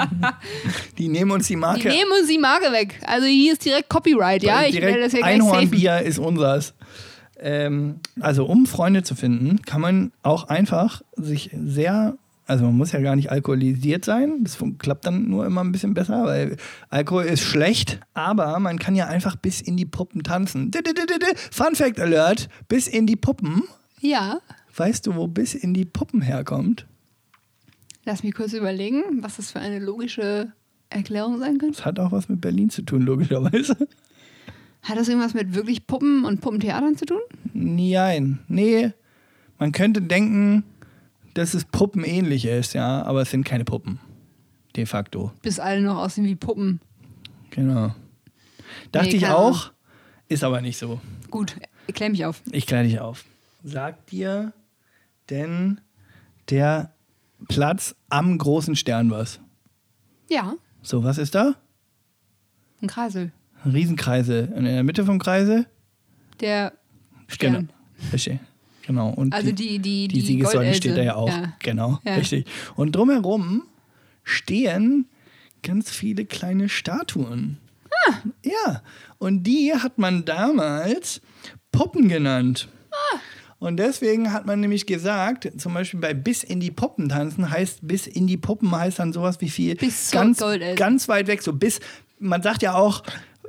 <laughs> Die nehmen uns die die Marke. nehmen uns die Marke weg. Also hier ist direkt Copyright, ja? Ich direkt das ja gleich safen. Einhornbier ist unseres. Ähm, also um Freunde zu finden, kann man auch einfach sich sehr, also man muss ja gar nicht alkoholisiert sein, das klappt dann nur immer ein bisschen besser, weil Alkohol ist schlecht, aber man kann ja einfach bis in die Puppen tanzen. Fun Fact Alert, bis in die Puppen. Ja, Weißt du, wo bis in die Puppen herkommt? lass mich kurz überlegen, was das für eine logische Erklärung sein könnte. Das hat auch was mit Berlin zu tun, logischerweise. Hat das irgendwas mit wirklich Puppen und Puppentheatern zu tun? Nein, nee. Man könnte denken, dass es puppenähnlich ist, ja, aber es sind keine Puppen. De facto. Bis alle noch aussehen wie Puppen. Genau. Dachte Nee, ich auch, ist aber nicht so. Gut, klär mich auf. Ich kläre dich auf. Sagt dir denn der Platz am großen Stern was? Ja, So, was ist da? ein Kreisel. Riesenkreise. Und in der Mitte vom Kreise? Der Stern. Genau. Richtig. Genau. Und Also die, die, Die die, Siegessäule steht da ja auch. Ja. Genau, Ja. richtig. Und drumherum stehen ganz viele kleine Statuen. Ah. Ja, und die hat man damals Puppen genannt. Ah. Und deswegen hat man nämlich gesagt, zum Beispiel bei bis in die Puppen tanzen heißt bis in die Puppen heißt dann sowas wie viel Bis ganz, ganz weit weg, so bis, man sagt ja auch,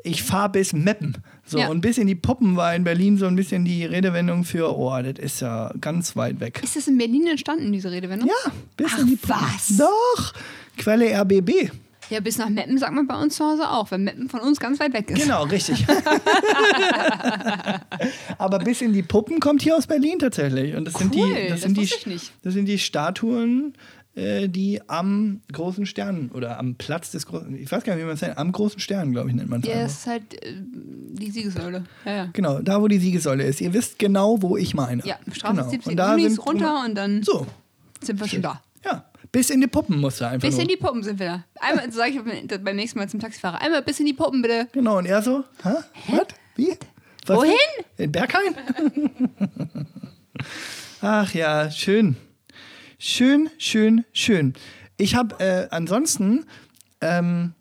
ich fahre bis Meppen. So, Ja. und bis in die Puppen war in Berlin so ein bisschen die Redewendung für, oh, das ist ja ganz weit weg. Ist das in Berlin entstanden, diese Redewendung? Ja, bis Ach, in die Puppen. was? Doch, Quelle RBB. Ja, bis nach Meppen sagt man bei uns zu Hause auch, weil Meppen von uns ganz weit weg ist. Genau, richtig. <laughs> Aber bis in die Puppen kommt hier aus Berlin tatsächlich. Und das sind Cool, die, das das sind die, das sind die Statuen, äh, die am großen Stern oder am Platz des großen, ich weiß gar nicht, wie man es nennt, am großen Stern, glaube ich, nennt man es. Ja, ist halt äh, die Siegessäule. Ja, ja. Genau, da wo die Siegessäule ist. Ihr wisst genau, wo ich meine. Ja, Straße genau. 17 Und da Unis sind runter und dann So, sind wir schon da. ja. Bis in die Puppen musst du einfach. Bis nur. in die Puppen sind wir da. Einmal sage ich beim nächsten Mal zum Taxifahrer. Einmal bis in die Puppen, bitte. Genau, und er so, hä? Was? Wie? Was Wohin? In Berghain? <laughs> Ach ja, schön. Schön, schön, schön. Ich habe äh, ansonsten, ähm,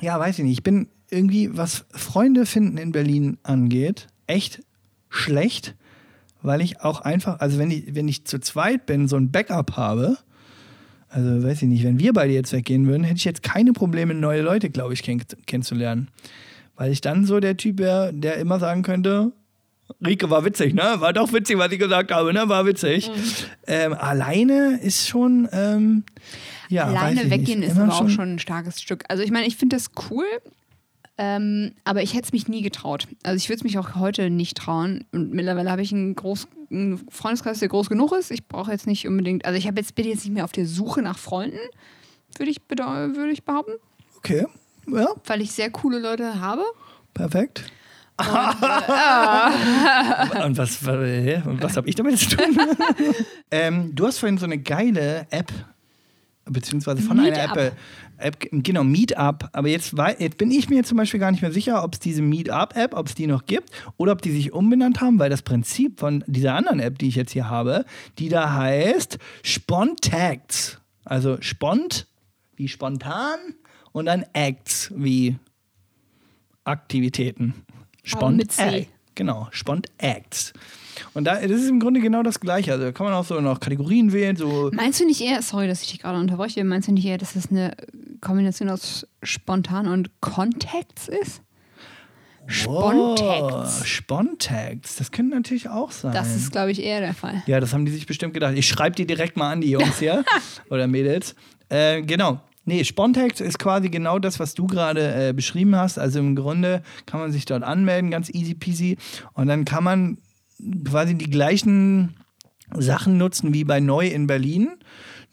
ja, weiß ich nicht, ich bin irgendwie, was Freunde finden in Berlin angeht, echt schlecht, weil ich auch einfach, also wenn ich, wenn ich zu zweit bin, so ein Backup habe, also weiß ich nicht, wenn wir beide jetzt weggehen würden, hätte ich jetzt keine Probleme, neue Leute, glaube ich, kenn kennenzulernen. Weil ich dann so der Typ wäre, der immer sagen könnte, Rike war witzig, ne? War doch witzig, was ich gesagt habe, ne? War witzig. Mhm. Ähm, alleine ist schon, ähm, ja, Alleine weggehen nicht. ist Immer aber auch schon ein starkes Stück. Also ich meine, ich finde das cool, ähm, aber ich hätte es mich nie getraut. Also ich würde es mich auch heute nicht trauen. Und mittlerweile habe ich einen, groß, einen Freundeskreis, der groß genug ist. Ich brauche jetzt nicht unbedingt, also ich habe jetzt bin jetzt nicht mehr auf der Suche nach Freunden, würde ich, würde ich behaupten, Okay, ja, weil ich sehr coole Leute habe. perfekt. <laughs> äh, Und was, hä? Und was habe ich damit zu tun? <laughs> ähm, du hast vorhin so eine geile App, beziehungsweise von einer Meetup. App, äh, App, genau, Meetup. Aber jetzt, jetzt bin ich mir zum Beispiel gar nicht mehr sicher, ob es diese Meetup-App, ob es die noch gibt oder ob die sich umbenannt haben, weil das Prinzip von dieser anderen App, die ich jetzt hier habe, die da heißt Spontact. Also Spont wie spontan und dann Acts wie Aktivitäten. C. Act. Genau, Spont Acts. Und da, das ist im Grunde genau das Gleiche. Also da kann man auch so noch Kategorien wählen, so Meinst du nicht eher, sorry, dass ich dich gerade unterbreche, meinst du nicht eher, dass das eine Kombination aus spontan und Contacts ist? Spontact. Oh, Spontact. Das könnte natürlich auch sein. Das ist, glaube ich, eher der Fall. ja, das haben die sich bestimmt gedacht. Ich schreibe die direkt mal an, die Jungs hier. <laughs> oder Mädels. Äh, genau. Nee, Spontact ist quasi genau das, was du gerade äh, beschrieben hast. Also im Grunde kann man sich dort anmelden, ganz easy peasy. Und dann kann man quasi die gleichen Sachen nutzen wie bei Neu in Berlin.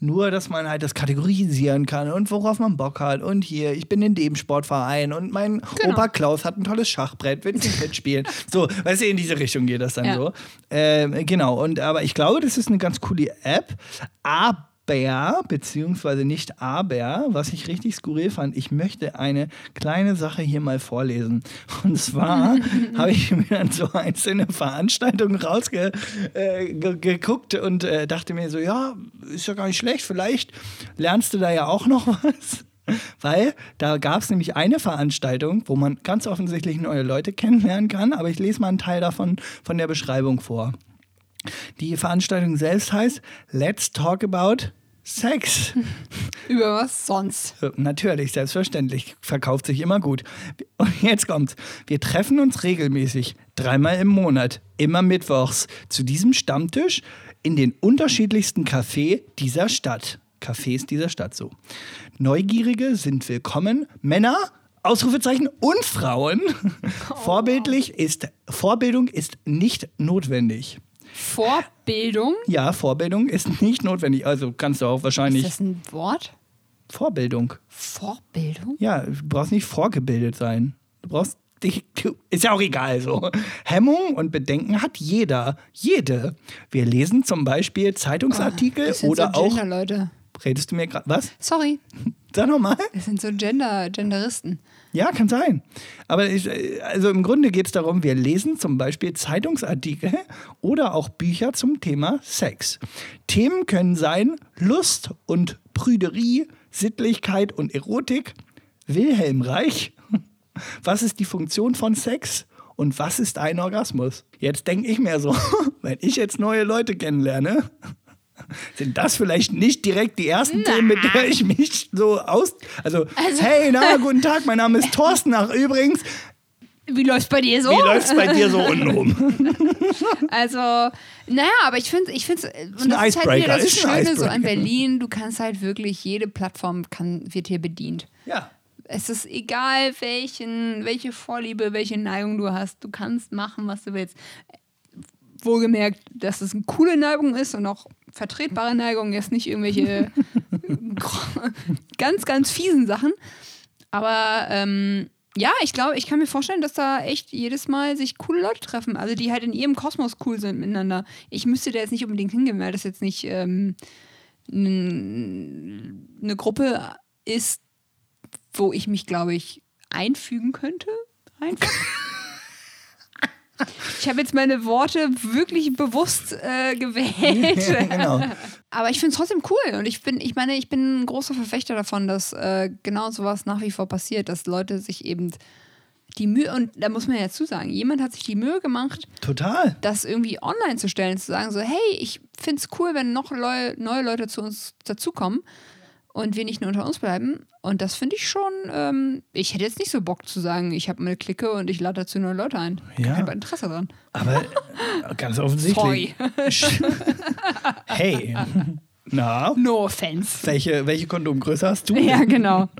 Nur, dass man halt das kategorisieren kann und worauf man Bock hat. Und hier, ich bin in dem Sportverein und mein Genau. Opa Klaus hat ein tolles Schachbrett, will nicht mitspielen. <laughs> so, weißt du, in diese Richtung geht das dann Ja. so. Ähm, genau, und aber ich glaube, das ist eine ganz coole App. Aber, beziehungsweise nicht aber, was ich richtig skurril fand, ich möchte eine kleine Sache hier mal vorlesen. Und zwar <laughs> habe ich mir dann so einzelne Veranstaltungen rausgeguckt äh, und äh, dachte mir so, ja, ist ja gar nicht schlecht, vielleicht lernst du da ja auch noch <laughs> was. Weil da gab es nämlich eine Veranstaltung, wo man ganz offensichtlich neue Leute kennenlernen kann, aber ich lese mal einen Teil davon von der Beschreibung vor. Die Veranstaltung selbst heißt Let's Talk About Sex. <laughs> Über was sonst? Natürlich, selbstverständlich. Verkauft sich immer gut. Und jetzt kommt's. Wir treffen uns regelmäßig, dreimal im Monat, immer mittwochs, zu diesem Stammtisch in den unterschiedlichsten Cafés dieser Stadt. Cafés dieser Stadt so. Neugierige sind willkommen. Männer, Ausrufezeichen und Frauen. Vorbildlich ist, Vorbildung ist nicht notwendig. Vorbildung? Ja, Vorbildung ist nicht notwendig. Also kannst du auch Ist wahrscheinlich. das ein Wort? Vorbildung. Vorbildung? Ja, du brauchst nicht vorgebildet sein. Du brauchst dich. Ist ja auch egal so. Hemmung und Bedenken hat jeder. Jede. Wir lesen zum Beispiel Zeitungsartikel Das sind oder so auch. Gender, Leute. Redest du mir gerade. Was? Sorry, <laughs> Sag nochmal. das sind so Gender, Genderisten. Ja, kann sein. Aber ich, also im Grunde geht es darum, wir lesen zum Beispiel Zeitungsartikel oder auch Bücher zum Thema Sex. Themen können sein Lust und Prüderie, Sittlichkeit und Erotik, Wilhelm Reich, <laughs> was ist die Funktion von Sex und was ist ein Orgasmus? Jetzt denke ich mir so, <laughs> wenn ich jetzt neue Leute kennenlerne, sind das vielleicht nicht direkt die ersten Themen, mit denen ich mich so aus. Also, Also- hey, na, <laughs> guten Tag, mein Name ist Thorsten. Ach, übrigens, Wie läuft's bei dir so? Wie läuft's bei dir so untenrum? <laughs> Also, naja, aber ich finde, ich finde, und ein das ist halt wieder das ist Schöne so an. Berlin. Du kannst halt wirklich jede Plattform kann wird hier bedient. Ja. Es ist egal, welchen, welche Vorliebe, welche Neigung du hast. Du kannst machen, was du willst. Wohlgemerkt, dass es eine coole Neigung ist und auch vertretbare Neigung, jetzt nicht irgendwelche <laughs> ganz, ganz fiesen Sachen. Aber ähm, ja, ich glaube, ich kann mir vorstellen, dass da echt jedes Mal sich coole Leute treffen. Also die halt in ihrem Kosmos cool sind miteinander. Ich müsste da jetzt nicht unbedingt hingehen, weil das jetzt nicht ähm, eine Gruppe ist, wo ich mich, glaube ich, einfügen könnte. Einfach. Ich habe jetzt meine Worte wirklich bewusst äh, gewählt. <laughs> genau. Aber ich finde es trotzdem cool. Und ich bin, ich meine, ich bin ein großer Verfechter davon, dass äh, genau sowas nach wie vor passiert, dass Leute sich eben die Mühe, und da muss man ja dazu sagen, jemand hat sich die Mühe gemacht, Total. das irgendwie online zu stellen, zu sagen, so, hey, ich finde es cool, wenn noch Leu neue Leute zu uns dazukommen und wir nicht nur unter uns bleiben. Und das finde ich schon, ähm, ich hätte jetzt nicht so Bock zu sagen, ich habe eine Clique und ich lade dazu neue Leute ein. Ja. Kein Interesse dran. Aber <laughs> ganz offensichtlich. Hey. <laughs> Na, No offense. welche, welche Kondomgröße hast du? Ja, genau. <laughs>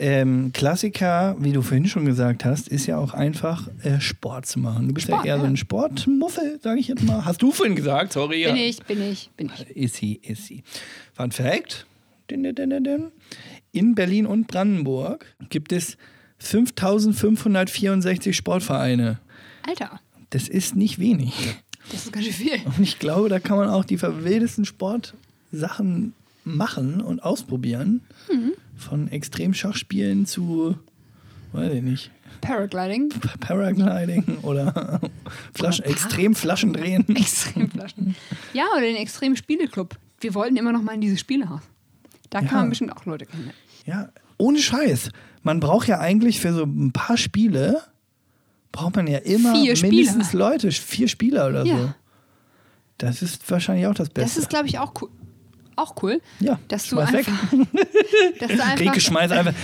Ähm, Klassiker, wie du vorhin schon gesagt hast, ist ja auch einfach äh, Sport zu machen. Du bist Sport, ja eher so ja. ein Sportmuffel, sage ich jetzt mal. Hast du vorhin gesagt, sorry. Bin ja. ich, bin ich, bin ich. Ist sie, ist sie. Fun Fact: In Berlin und Brandenburg gibt es 5564 Sportvereine. Alter, Das ist nicht wenig. das ist ganz schön viel. Und ich glaube, da kann man auch die verwildesten Sportsachen machen und ausprobieren. Mhm. Von Extremschachspielen zu, weiß ich nicht, Paragliding. Paragliding oder <laughs> Flaschen, Oder extrem Flaschen drehen. Extremflaschen. Ja, oder den extremen Spieleclub. Wir wollten immer noch mal in dieses Spielehaus. Da kann Ja. man bestimmt auch Leute kennen. Ja, ohne Scheiß. Man braucht ja eigentlich für so ein paar Spiele, braucht man ja immer mindestens Leute, vier Spieler oder so. Ja. Das ist wahrscheinlich auch das Beste. Das ist, glaube ich, auch cool. Auch cool. ja, Dass du einfach, <laughs> dass du einfach Rike, schmeiß einfach,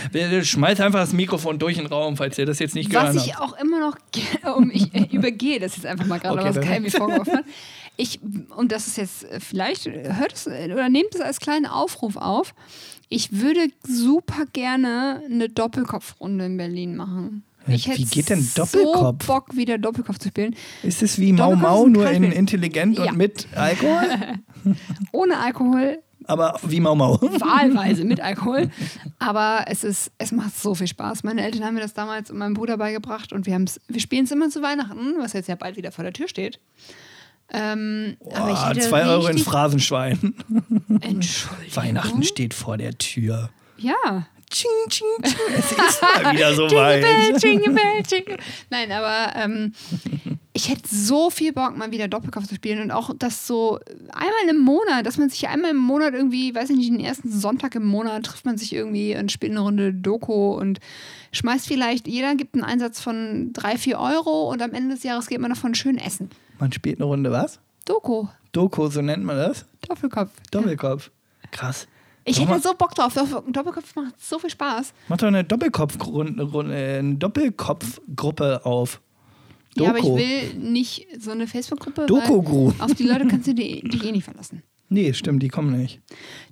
schmeiß einfach das Mikrofon durch den Raum, falls ihr das jetzt nicht gehört Was ich habt. auch immer noch <laughs> um ich äh, übergehe, das ist einfach mal gerade, Okay, was. Kai mir vorgeworfen hat. Ich, und das ist jetzt, äh, vielleicht hört es äh, oder nehmt es als kleinen Aufruf auf. Ich würde super gerne eine Doppelkopfrunde in Berlin machen. Ich hätte wie geht denn so Doppelkopf? Bock, wieder Doppelkopf zu spielen. Ist es wie Mau Mau, nur in intelligent Ja. und mit Alkohol? <laughs> Ohne Alkohol, Aber wie Mau Mau. <laughs> wahlweise mit Alkohol. Aber es ist, es macht so viel Spaß. Meine Eltern haben mir das damals und meinem Bruder beigebracht und wir, wir spielen es immer zu Weihnachten, was jetzt ja bald wieder vor der Tür steht. Ähm, hätte zwei Euro richtig- Phrasenschwein. Entschuldigung. Weihnachten steht vor der Tür. Ja. Ching, ching, ching. Es ist mal <laughs> wieder so Jingle Bell, weit. Jingle Bell, Jingle. Nein, aber ähm, ich hätte so viel Bock, mal wieder Doppelkopf zu spielen und auch das so einmal im Monat, dass man sich einmal im Monat irgendwie, weiß ich nicht, den ersten Sonntag im Monat trifft man sich irgendwie und spielt eine Runde Doku und schmeißt vielleicht, jeder gibt einen Einsatz von drei, vier Euro und am Ende des Jahres geht man davon schön essen. Man spielt eine Runde was? Doku, Doku, so nennt man das? Doppelkopf. Doppelkopf. Krass. Ich hätte so Bock drauf. Doppel- Doppelkopf macht so viel Spaß. Mach doch eine Doppelkopfgruppe auf. Ja, aber ich Doku. will nicht so eine Facebook-Gruppe. Doku-Gru. weil Auf die Leute kannst du dich <laughs> dich eh nicht verlassen. Nee, stimmt, die kommen nicht.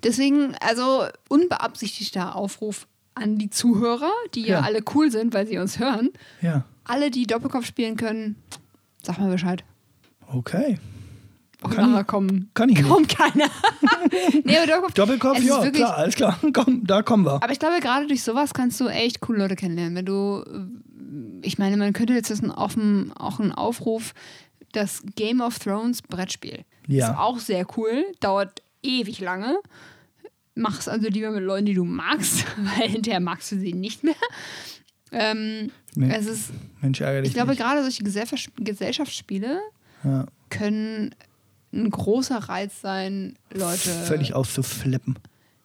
Deswegen, also unbeabsichtigter Aufruf an die Zuhörer, die ja, Ja. alle cool sind, weil sie uns hören. Ja, Alle, die Doppelkopf spielen können, sag mal Bescheid. okay. Und Kann- nachher kommen, kann ich nicht. kommt keiner. <laughs> nee, Doppelkopf, Doppelkopf, es ja, wirklich- klar, alles klar. <laughs> Komm, da kommen wir. Aber ich glaube, gerade durch sowas kannst du echt coole Leute kennenlernen. Wenn du, äh, ich meine, man könnte jetzt das ein, auf dem- auch einen Aufruf, das Game of Thrones Brettspiel. Ja. Ist auch sehr cool, dauert ewig lange. Mach's also lieber mit Leuten, die du magst, <laughs> weil hinterher magst du sie nicht mehr. Ähm, Nee. Es ist, Mensch, ärgere dich ich glaube, nicht. gerade solche Gesellschafts- Gesellschaftsspiele Ja, können ein großer Reiz sein, Leute. völlig auszuflippen.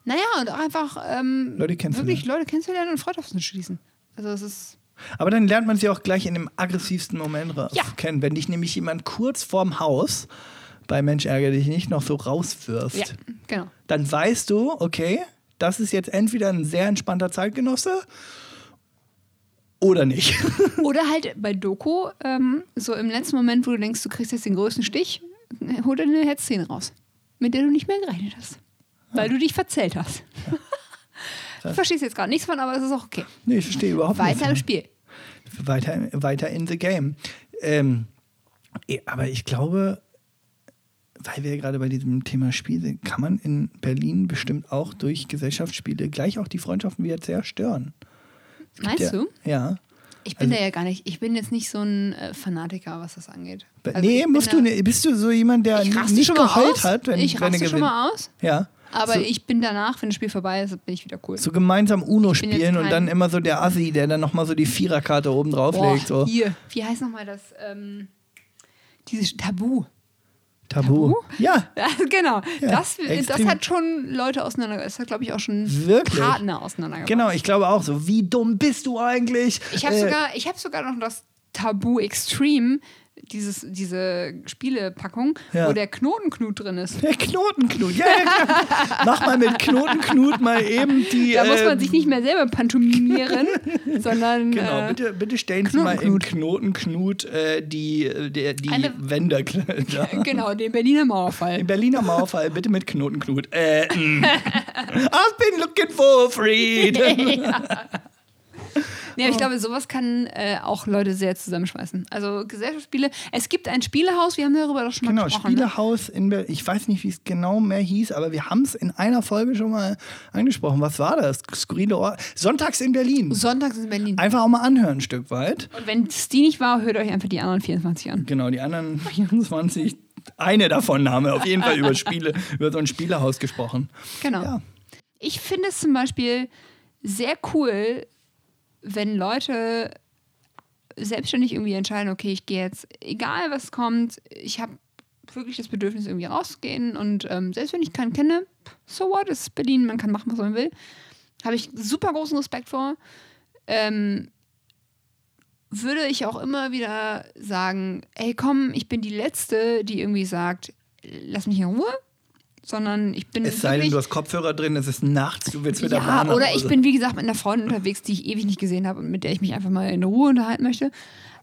Naja, und auch einfach ähm, Leute kennenzulernen. wirklich Leute kennenzulernen und Freundschaften zu schließen. Also es ist. Aber dann lernt man sie auch gleich in dem aggressivsten Moment Ja. kennen. Wenn dich nämlich jemand kurz vorm Haus bei Mensch ärgere dich nicht noch so rauswirft, Ja, genau. dann weißt du, okay, das ist jetzt entweder ein sehr entspannter Zeitgenosse oder nicht. <laughs> Oder halt bei Doku, ähm, so im letzten Moment, wo du denkst, du kriegst jetzt den größten Stich, hol dir eine Hetzszene raus, mit der du nicht mehr gerechnet hast. Weil du dich verzählt hast. <laughs> Du verstehst jetzt gerade nichts von, aber es ist auch okay. nee, ich verstehe überhaupt Weiter im nicht. Spiel. Weiter, weiter in the game. Ähm, eh, aber ich glaube, weil wir gerade bei diesem Thema Spiel sind, kann man in Berlin bestimmt auch durch Gesellschaftsspiele gleich auch die Freundschaften wieder zerstören. Meinst Ja, du? Ja. Ich bin Also- da ja gar nicht. Ich bin jetzt nicht so ein äh, Fanatiker, was das angeht. Also nee, musst du. Bist du so jemand, der nicht geheult hat, wenn, ich raste schon mal aus. Ja. Aber so, ich bin danach, wenn das Spiel vorbei ist, bin ich wieder cool. so gemeinsam Uno spielen und dann immer so der Assi, der dann nochmal so die Viererkarte oben Boah, drauflegt. So. hier. Wie heißt nochmal das? Ähm, dieses Tabu. Tabu. Tabu? Ja, Ja, genau. Ja, das, das hat schon Leute auseinander. Das hat, glaube ich, auch schon Wirklich? Partner auseinandergebracht. genau. Ich glaube auch so. Wie dumm bist du eigentlich? Ich habe Äh, sogar, ich hab sogar noch das Tabu Extreme, dieses, diese Spielepackung, Ja. wo der Knotenknut drin ist. Der Knotenknut. Ja, ja. Mach mal mit Knotenknut mal eben die. Da muss man ähm, sich nicht mehr selber pantomimieren, <laughs> sondern Genau, äh, bitte, bitte stellen Sie mal im Knotenknut. Äh, die, äh, der, die Eine- Wände. <laughs> da. genau, den Berliner Mauerfall. Im Berliner Mauerfall, bitte mit Knotenknut. Äh, mm. <laughs> I've been looking for freedom. Nee, aber ich glaube, sowas kann äh, auch Leute sehr zusammenschmeißen. Also Gesellschaftsspiele. Es gibt ein Spielehaus, wir haben darüber doch schon mal Genau, gesprochen. Ne? Spielehaus in Berlin. Ich weiß nicht, wie es genau mehr hieß, aber wir haben es in einer Folge schon mal angesprochen. Was war das? Skurrile Ort. Sonntags in Berlin. Sonntags in Berlin. Einfach auch mal anhören, ein Stück weit. Und wenn es die nicht war, hört euch einfach die anderen 24 an. Genau, die anderen <laughs> 24, eine davon haben wir auf jeden Fall über Spiele, <laughs> über so ein Spielehaus gesprochen. Genau. Ja. Ich finde es zum Beispiel sehr cool, wenn Leute selbstständig irgendwie entscheiden, okay, ich gehe jetzt, egal was kommt, ich habe wirklich das Bedürfnis, irgendwie rauszugehen und ähm, selbst wenn ich keinen kenne, so what, ist Berlin, man kann machen, was man will. Habe ich super großen Respekt vor. Ähm, würde ich auch immer wieder sagen, ey komm, ich bin die Letzte, die irgendwie sagt, lass mich in Ruhe, sondern ich bin Es sei denn, du hast Kopfhörer drin, es ist nachts, du willst mit der ja, Bahn nach oder ich bin, wie gesagt, mit einer Freundin unterwegs, die ich ewig nicht gesehen habe und mit der ich mich einfach mal in Ruhe unterhalten möchte.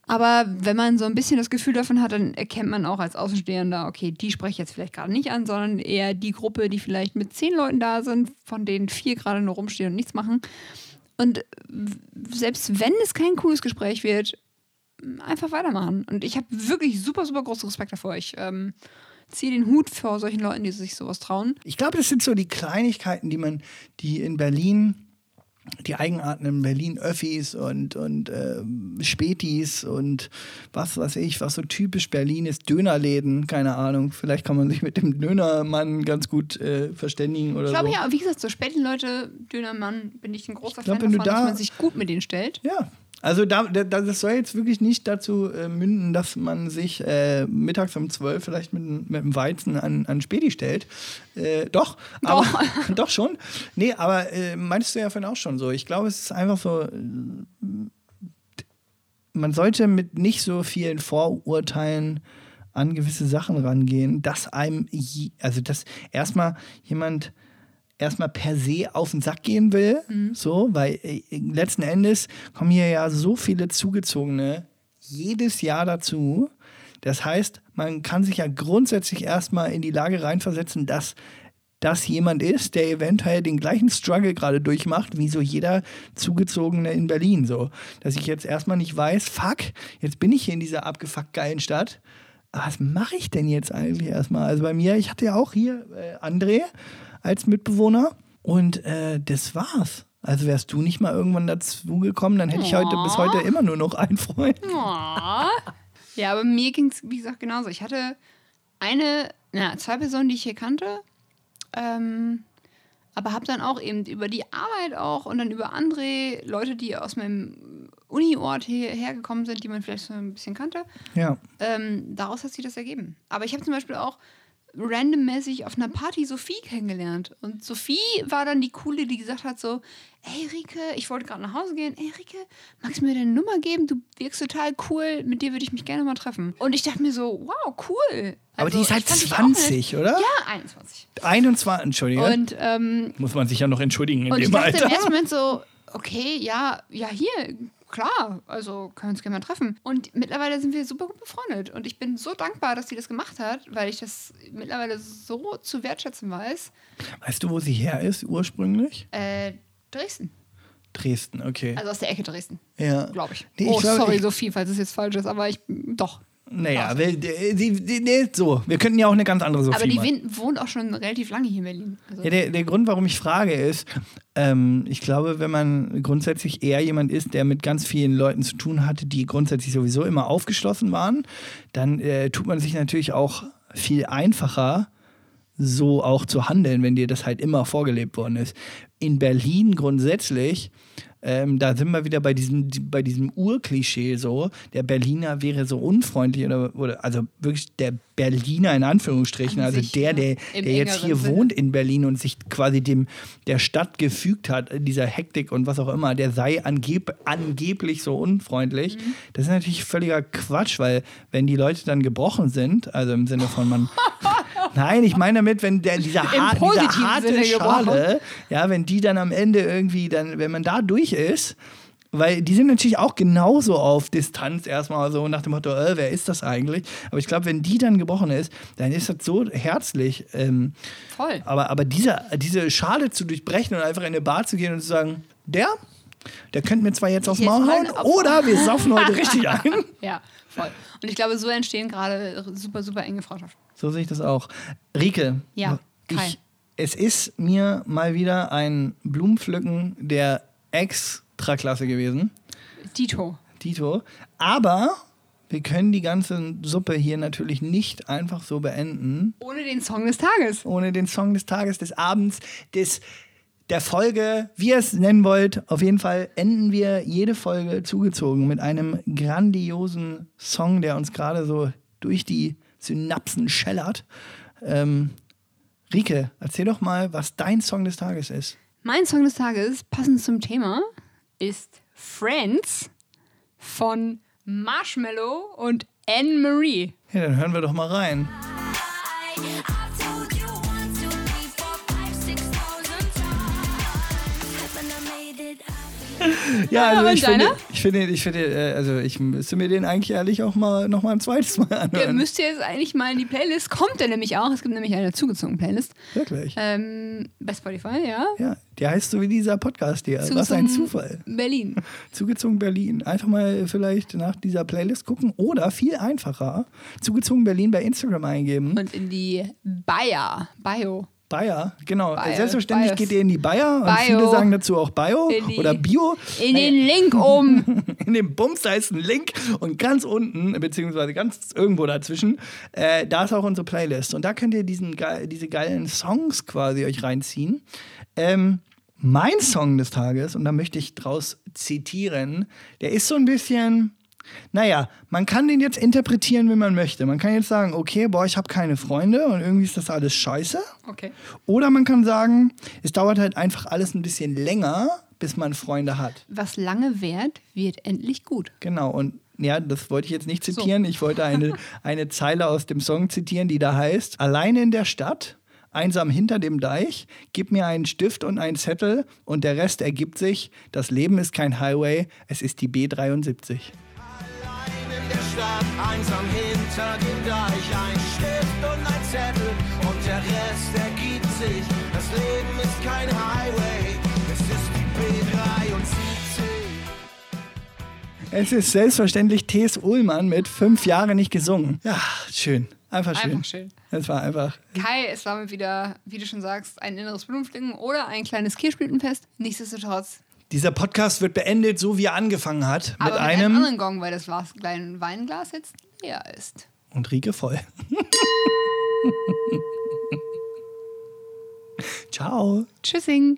Aber wenn man so ein bisschen das Gefühl davon hat, dann erkennt man auch als Außenstehender, okay, die spreche ich jetzt vielleicht gerade nicht an, sondern eher die Gruppe, die vielleicht mit zehn Leuten da sind, von denen vier gerade nur rumstehen und nichts machen. Und selbst wenn es kein cooles Gespräch wird, einfach weitermachen. Und ich habe wirklich super, super großen Respekt davor. Ich ähm, ziehe den Hut vor solchen Leuten, die sich sowas trauen. Ich glaube, das sind so die Kleinigkeiten, die man, die in Berlin, die Eigenarten in Berlin, Öffis und, und ähm, Spätis und was weiß ich, was so typisch Berlin ist, Dönerläden, keine Ahnung. Vielleicht kann man sich mit dem Dönermann ganz gut äh, verständigen oder Ich glaube so. ja, wie gesagt, so Späti-Leute, Dönermann, bin ich ein großer Ich glaub, Fan davon, da- dass man sich gut mit denen stellt. Ja. Also da, da, das soll jetzt wirklich nicht dazu äh, münden, dass man sich äh, mittags um 12 vielleicht mit, mit dem Weizen an, an Späti stellt. Äh, doch, aber, doch <laughs> schon. Nee, aber äh, meinst du ja vorhin auch schon so. Ich glaube, es ist einfach so, äh, man sollte mit nicht so vielen Vorurteilen an gewisse Sachen rangehen, dass einem, also dass erstmal jemand erstmal per se auf den Sack gehen will, so, weil äh, letzten Endes kommen hier ja so viele Zugezogene jedes Jahr dazu. Das heißt, man kann sich ja grundsätzlich erstmal in die Lage reinversetzen, dass das jemand ist, der eventuell den gleichen Struggle gerade durchmacht, wie so jeder Zugezogene in Berlin. So, dass ich jetzt erstmal nicht weiß, fuck, jetzt bin ich hier in dieser abgefuckt geilen Stadt. Was mache ich denn jetzt eigentlich erstmal? Also bei mir, ich hatte ja auch hier äh, André als Mitbewohner und äh, das war's. Also wärst du nicht mal irgendwann dazu gekommen, dann hätte ich heute bis heute immer nur noch einen Freund. Ja, aber mir ging es, wie gesagt, genauso. Ich hatte eine, na, zwei Personen, die ich hier kannte, ähm, aber habe dann auch eben über die Arbeit auch und dann über andere Leute, die aus meinem Uni-Ort hierher gekommen sind, die man vielleicht so ein bisschen kannte, Ja. ähm, daraus hat sich das ergeben. Aber ich habe zum Beispiel auch randommäßig auf einer Party Sophie kennengelernt. Und Sophie war dann die Coole, die gesagt hat so, ey Rike, ich wollte gerade nach Hause gehen. Ey Rike, magst du mir deine Nummer geben? Du wirkst total cool. Mit dir würde ich mich gerne mal treffen. Und ich dachte mir so, wow, cool. Aber Also, die ist halt ich fand dich auch nett. 20, oder? Ja, 21. 21, Entschuldige. Und, ähm, Muss man sich ja noch entschuldigen in und ich dem dachte im Alter. ersten <laughs> Moment so, okay, ja, ja, hier, klar, also können wir uns gerne mal treffen. Und mittlerweile sind wir super gut befreundet. Und ich bin so dankbar, dass sie das gemacht hat, weil ich das mittlerweile so zu wertschätzen weiß. Weißt du, wo sie her ist ursprünglich? Äh, Dresden. Dresden, okay. Also aus der Ecke Dresden, ja. glaube ich. Nee, oh, ich glaub, sorry, ich- Sophie, falls es jetzt falsch ist, aber ich, doch. Naja, wir, die, die, nee, so. Wir könnten ja auch eine ganz andere Sophie aber die machen. win- wohnt auch schon relativ lange hier in Berlin. Also, Ja, der, der Grund, warum ich frage, ist, ähm, ich glaube, wenn man grundsätzlich eher jemand ist, der mit ganz vielen Leuten zu tun hatte, die grundsätzlich sowieso immer aufgeschlossen waren, dann äh, tut man sich natürlich auch viel einfacher, so auch zu handeln, wenn dir das halt immer vorgelebt worden ist. In Berlin grundsätzlich, ähm, da sind wir wieder bei diesem, bei diesem Urklischee so, der Berliner wäre so unfreundlich oder, oder also wirklich der Berliner in Anführungsstrichen, An also sich, der, der, der jetzt hier Sinne. wohnt in Berlin und sich quasi dem der Stadt gefügt hat, dieser Hektik und was auch immer, der sei angeb angeblich so unfreundlich. Mhm. Das ist natürlich völliger Quatsch, weil wenn die Leute dann gebrochen sind, also im Sinne von man <laughs> Nein, ich meine damit, wenn der, dieser, Im har diese harte Sinne gebrochen. Schale, ja, wenn die dann am Ende irgendwie, dann, wenn man da durch ist, weil die sind natürlich auch genauso auf Distanz erstmal so nach dem Motto, äh, wer ist das eigentlich? Aber ich glaube, wenn die dann gebrochen ist, dann ist das so herzlich. Ähm, voll. aber aber diese, diese Schale zu durchbrechen und einfach in eine Bar zu gehen und zu sagen, der, der könnte mir zwar jetzt aufs Maul hauen, oder wir saufen heute <laughs> richtig ein. Ja, voll. Und ich glaube, so entstehen gerade super, super enge Freundschaften. So sehe ich das auch. Rike, Ja, Kai. ich, es ist mir mal wieder ein Blumenpflücken der Extraklasse gewesen, Dito. Tito. Aber wir können die ganze Suppe hier natürlich nicht einfach so beenden, Ohne den Song des Tages. ohne den Song des Tages, des Abends, des der Folge, wie ihr es nennen wollt. Auf jeden Fall enden wir jede Folge zugezogen mit einem grandiosen Song, der uns gerade so durch die Synapsen schellert. Ähm, Rike, erzähl doch mal, was dein Song des Tages ist. Mein Song des Tages, passend zum Thema, ist Friends von Marshmallow und Anne-Marie. Ja, dann hören wir doch mal rein. <laughs> Ja, also ich finde, ich finde, ich finde, äh, also ich müsste mir den eigentlich ehrlich auch mal noch mal ein zweites Mal Der anhören. müsst ihr jetzt eigentlich mal in die Playlist. Kommt der nämlich auch. Es gibt nämlich eine zugezogene Playlist. Wirklich. Ähm, bei Spotify, ja. Ja, der heißt so wie dieser Podcast hier. Was ein Zufall. Berlin. <laughs> Zugezogen Berlin. Einfach mal vielleicht nach dieser Playlist gucken oder viel einfacher, Zugezogen Berlin bei Instagram eingeben. Und in die Bayer. Bio. Bayer, genau. Bayer, Selbstverständlich Bios. geht ihr in die Bayer und Bio. viele sagen dazu auch Bio die- oder Bio. In den Link um. <laughs> In dem Bums, da ist ein Link und ganz unten, beziehungsweise ganz irgendwo dazwischen, äh, da ist auch unsere Playlist. Und da könnt ihr diesen, diese geilen Songs quasi euch reinziehen. Ähm, mein Song des Tages, und da möchte ich draus zitieren, der ist so ein bisschen, naja, man kann den jetzt interpretieren, wie man möchte. Man kann jetzt sagen, okay, boah, ich habe keine Freunde und irgendwie ist das alles scheiße. Okay. Oder man kann sagen, es dauert halt einfach alles ein bisschen länger, bis man Freunde hat. Was lange währt, wird endlich gut. Genau, und ja, das wollte ich jetzt nicht zitieren. Ich wollte eine, <laughs> eine Zeile aus dem Song zitieren, die da heißt: Alleine in der Stadt, einsam hinter dem Deich, gib mir einen Stift und einen Zettel und der Rest ergibt sich. Das Leben ist kein Highway, es ist die B73. In der Stadt, einsam hinter dem Deich, ein Stift und ein Zettel und der Rest ergibt sich. Das Leben ist kein Highway, es ist die B73. Es ist selbstverständlich T.S. Ullmann mit fünf Jahre nicht gesungen. Ja, schön. Einfach schön. Einfach schön. Es war einfach. Kai, es war mir wieder, wie du schon sagst, ein inneres Blumenpflücken oder ein kleines Kirschblütenfest. Nichtsdestotrotz. Dieser Podcast wird beendet, so wie er angefangen hat. Mit aber mit einem. einem anderen Gong, weil das Glas- kleine Weinglas jetzt leer ist. und Rieke voll. <laughs> Ciao. Tschüssing.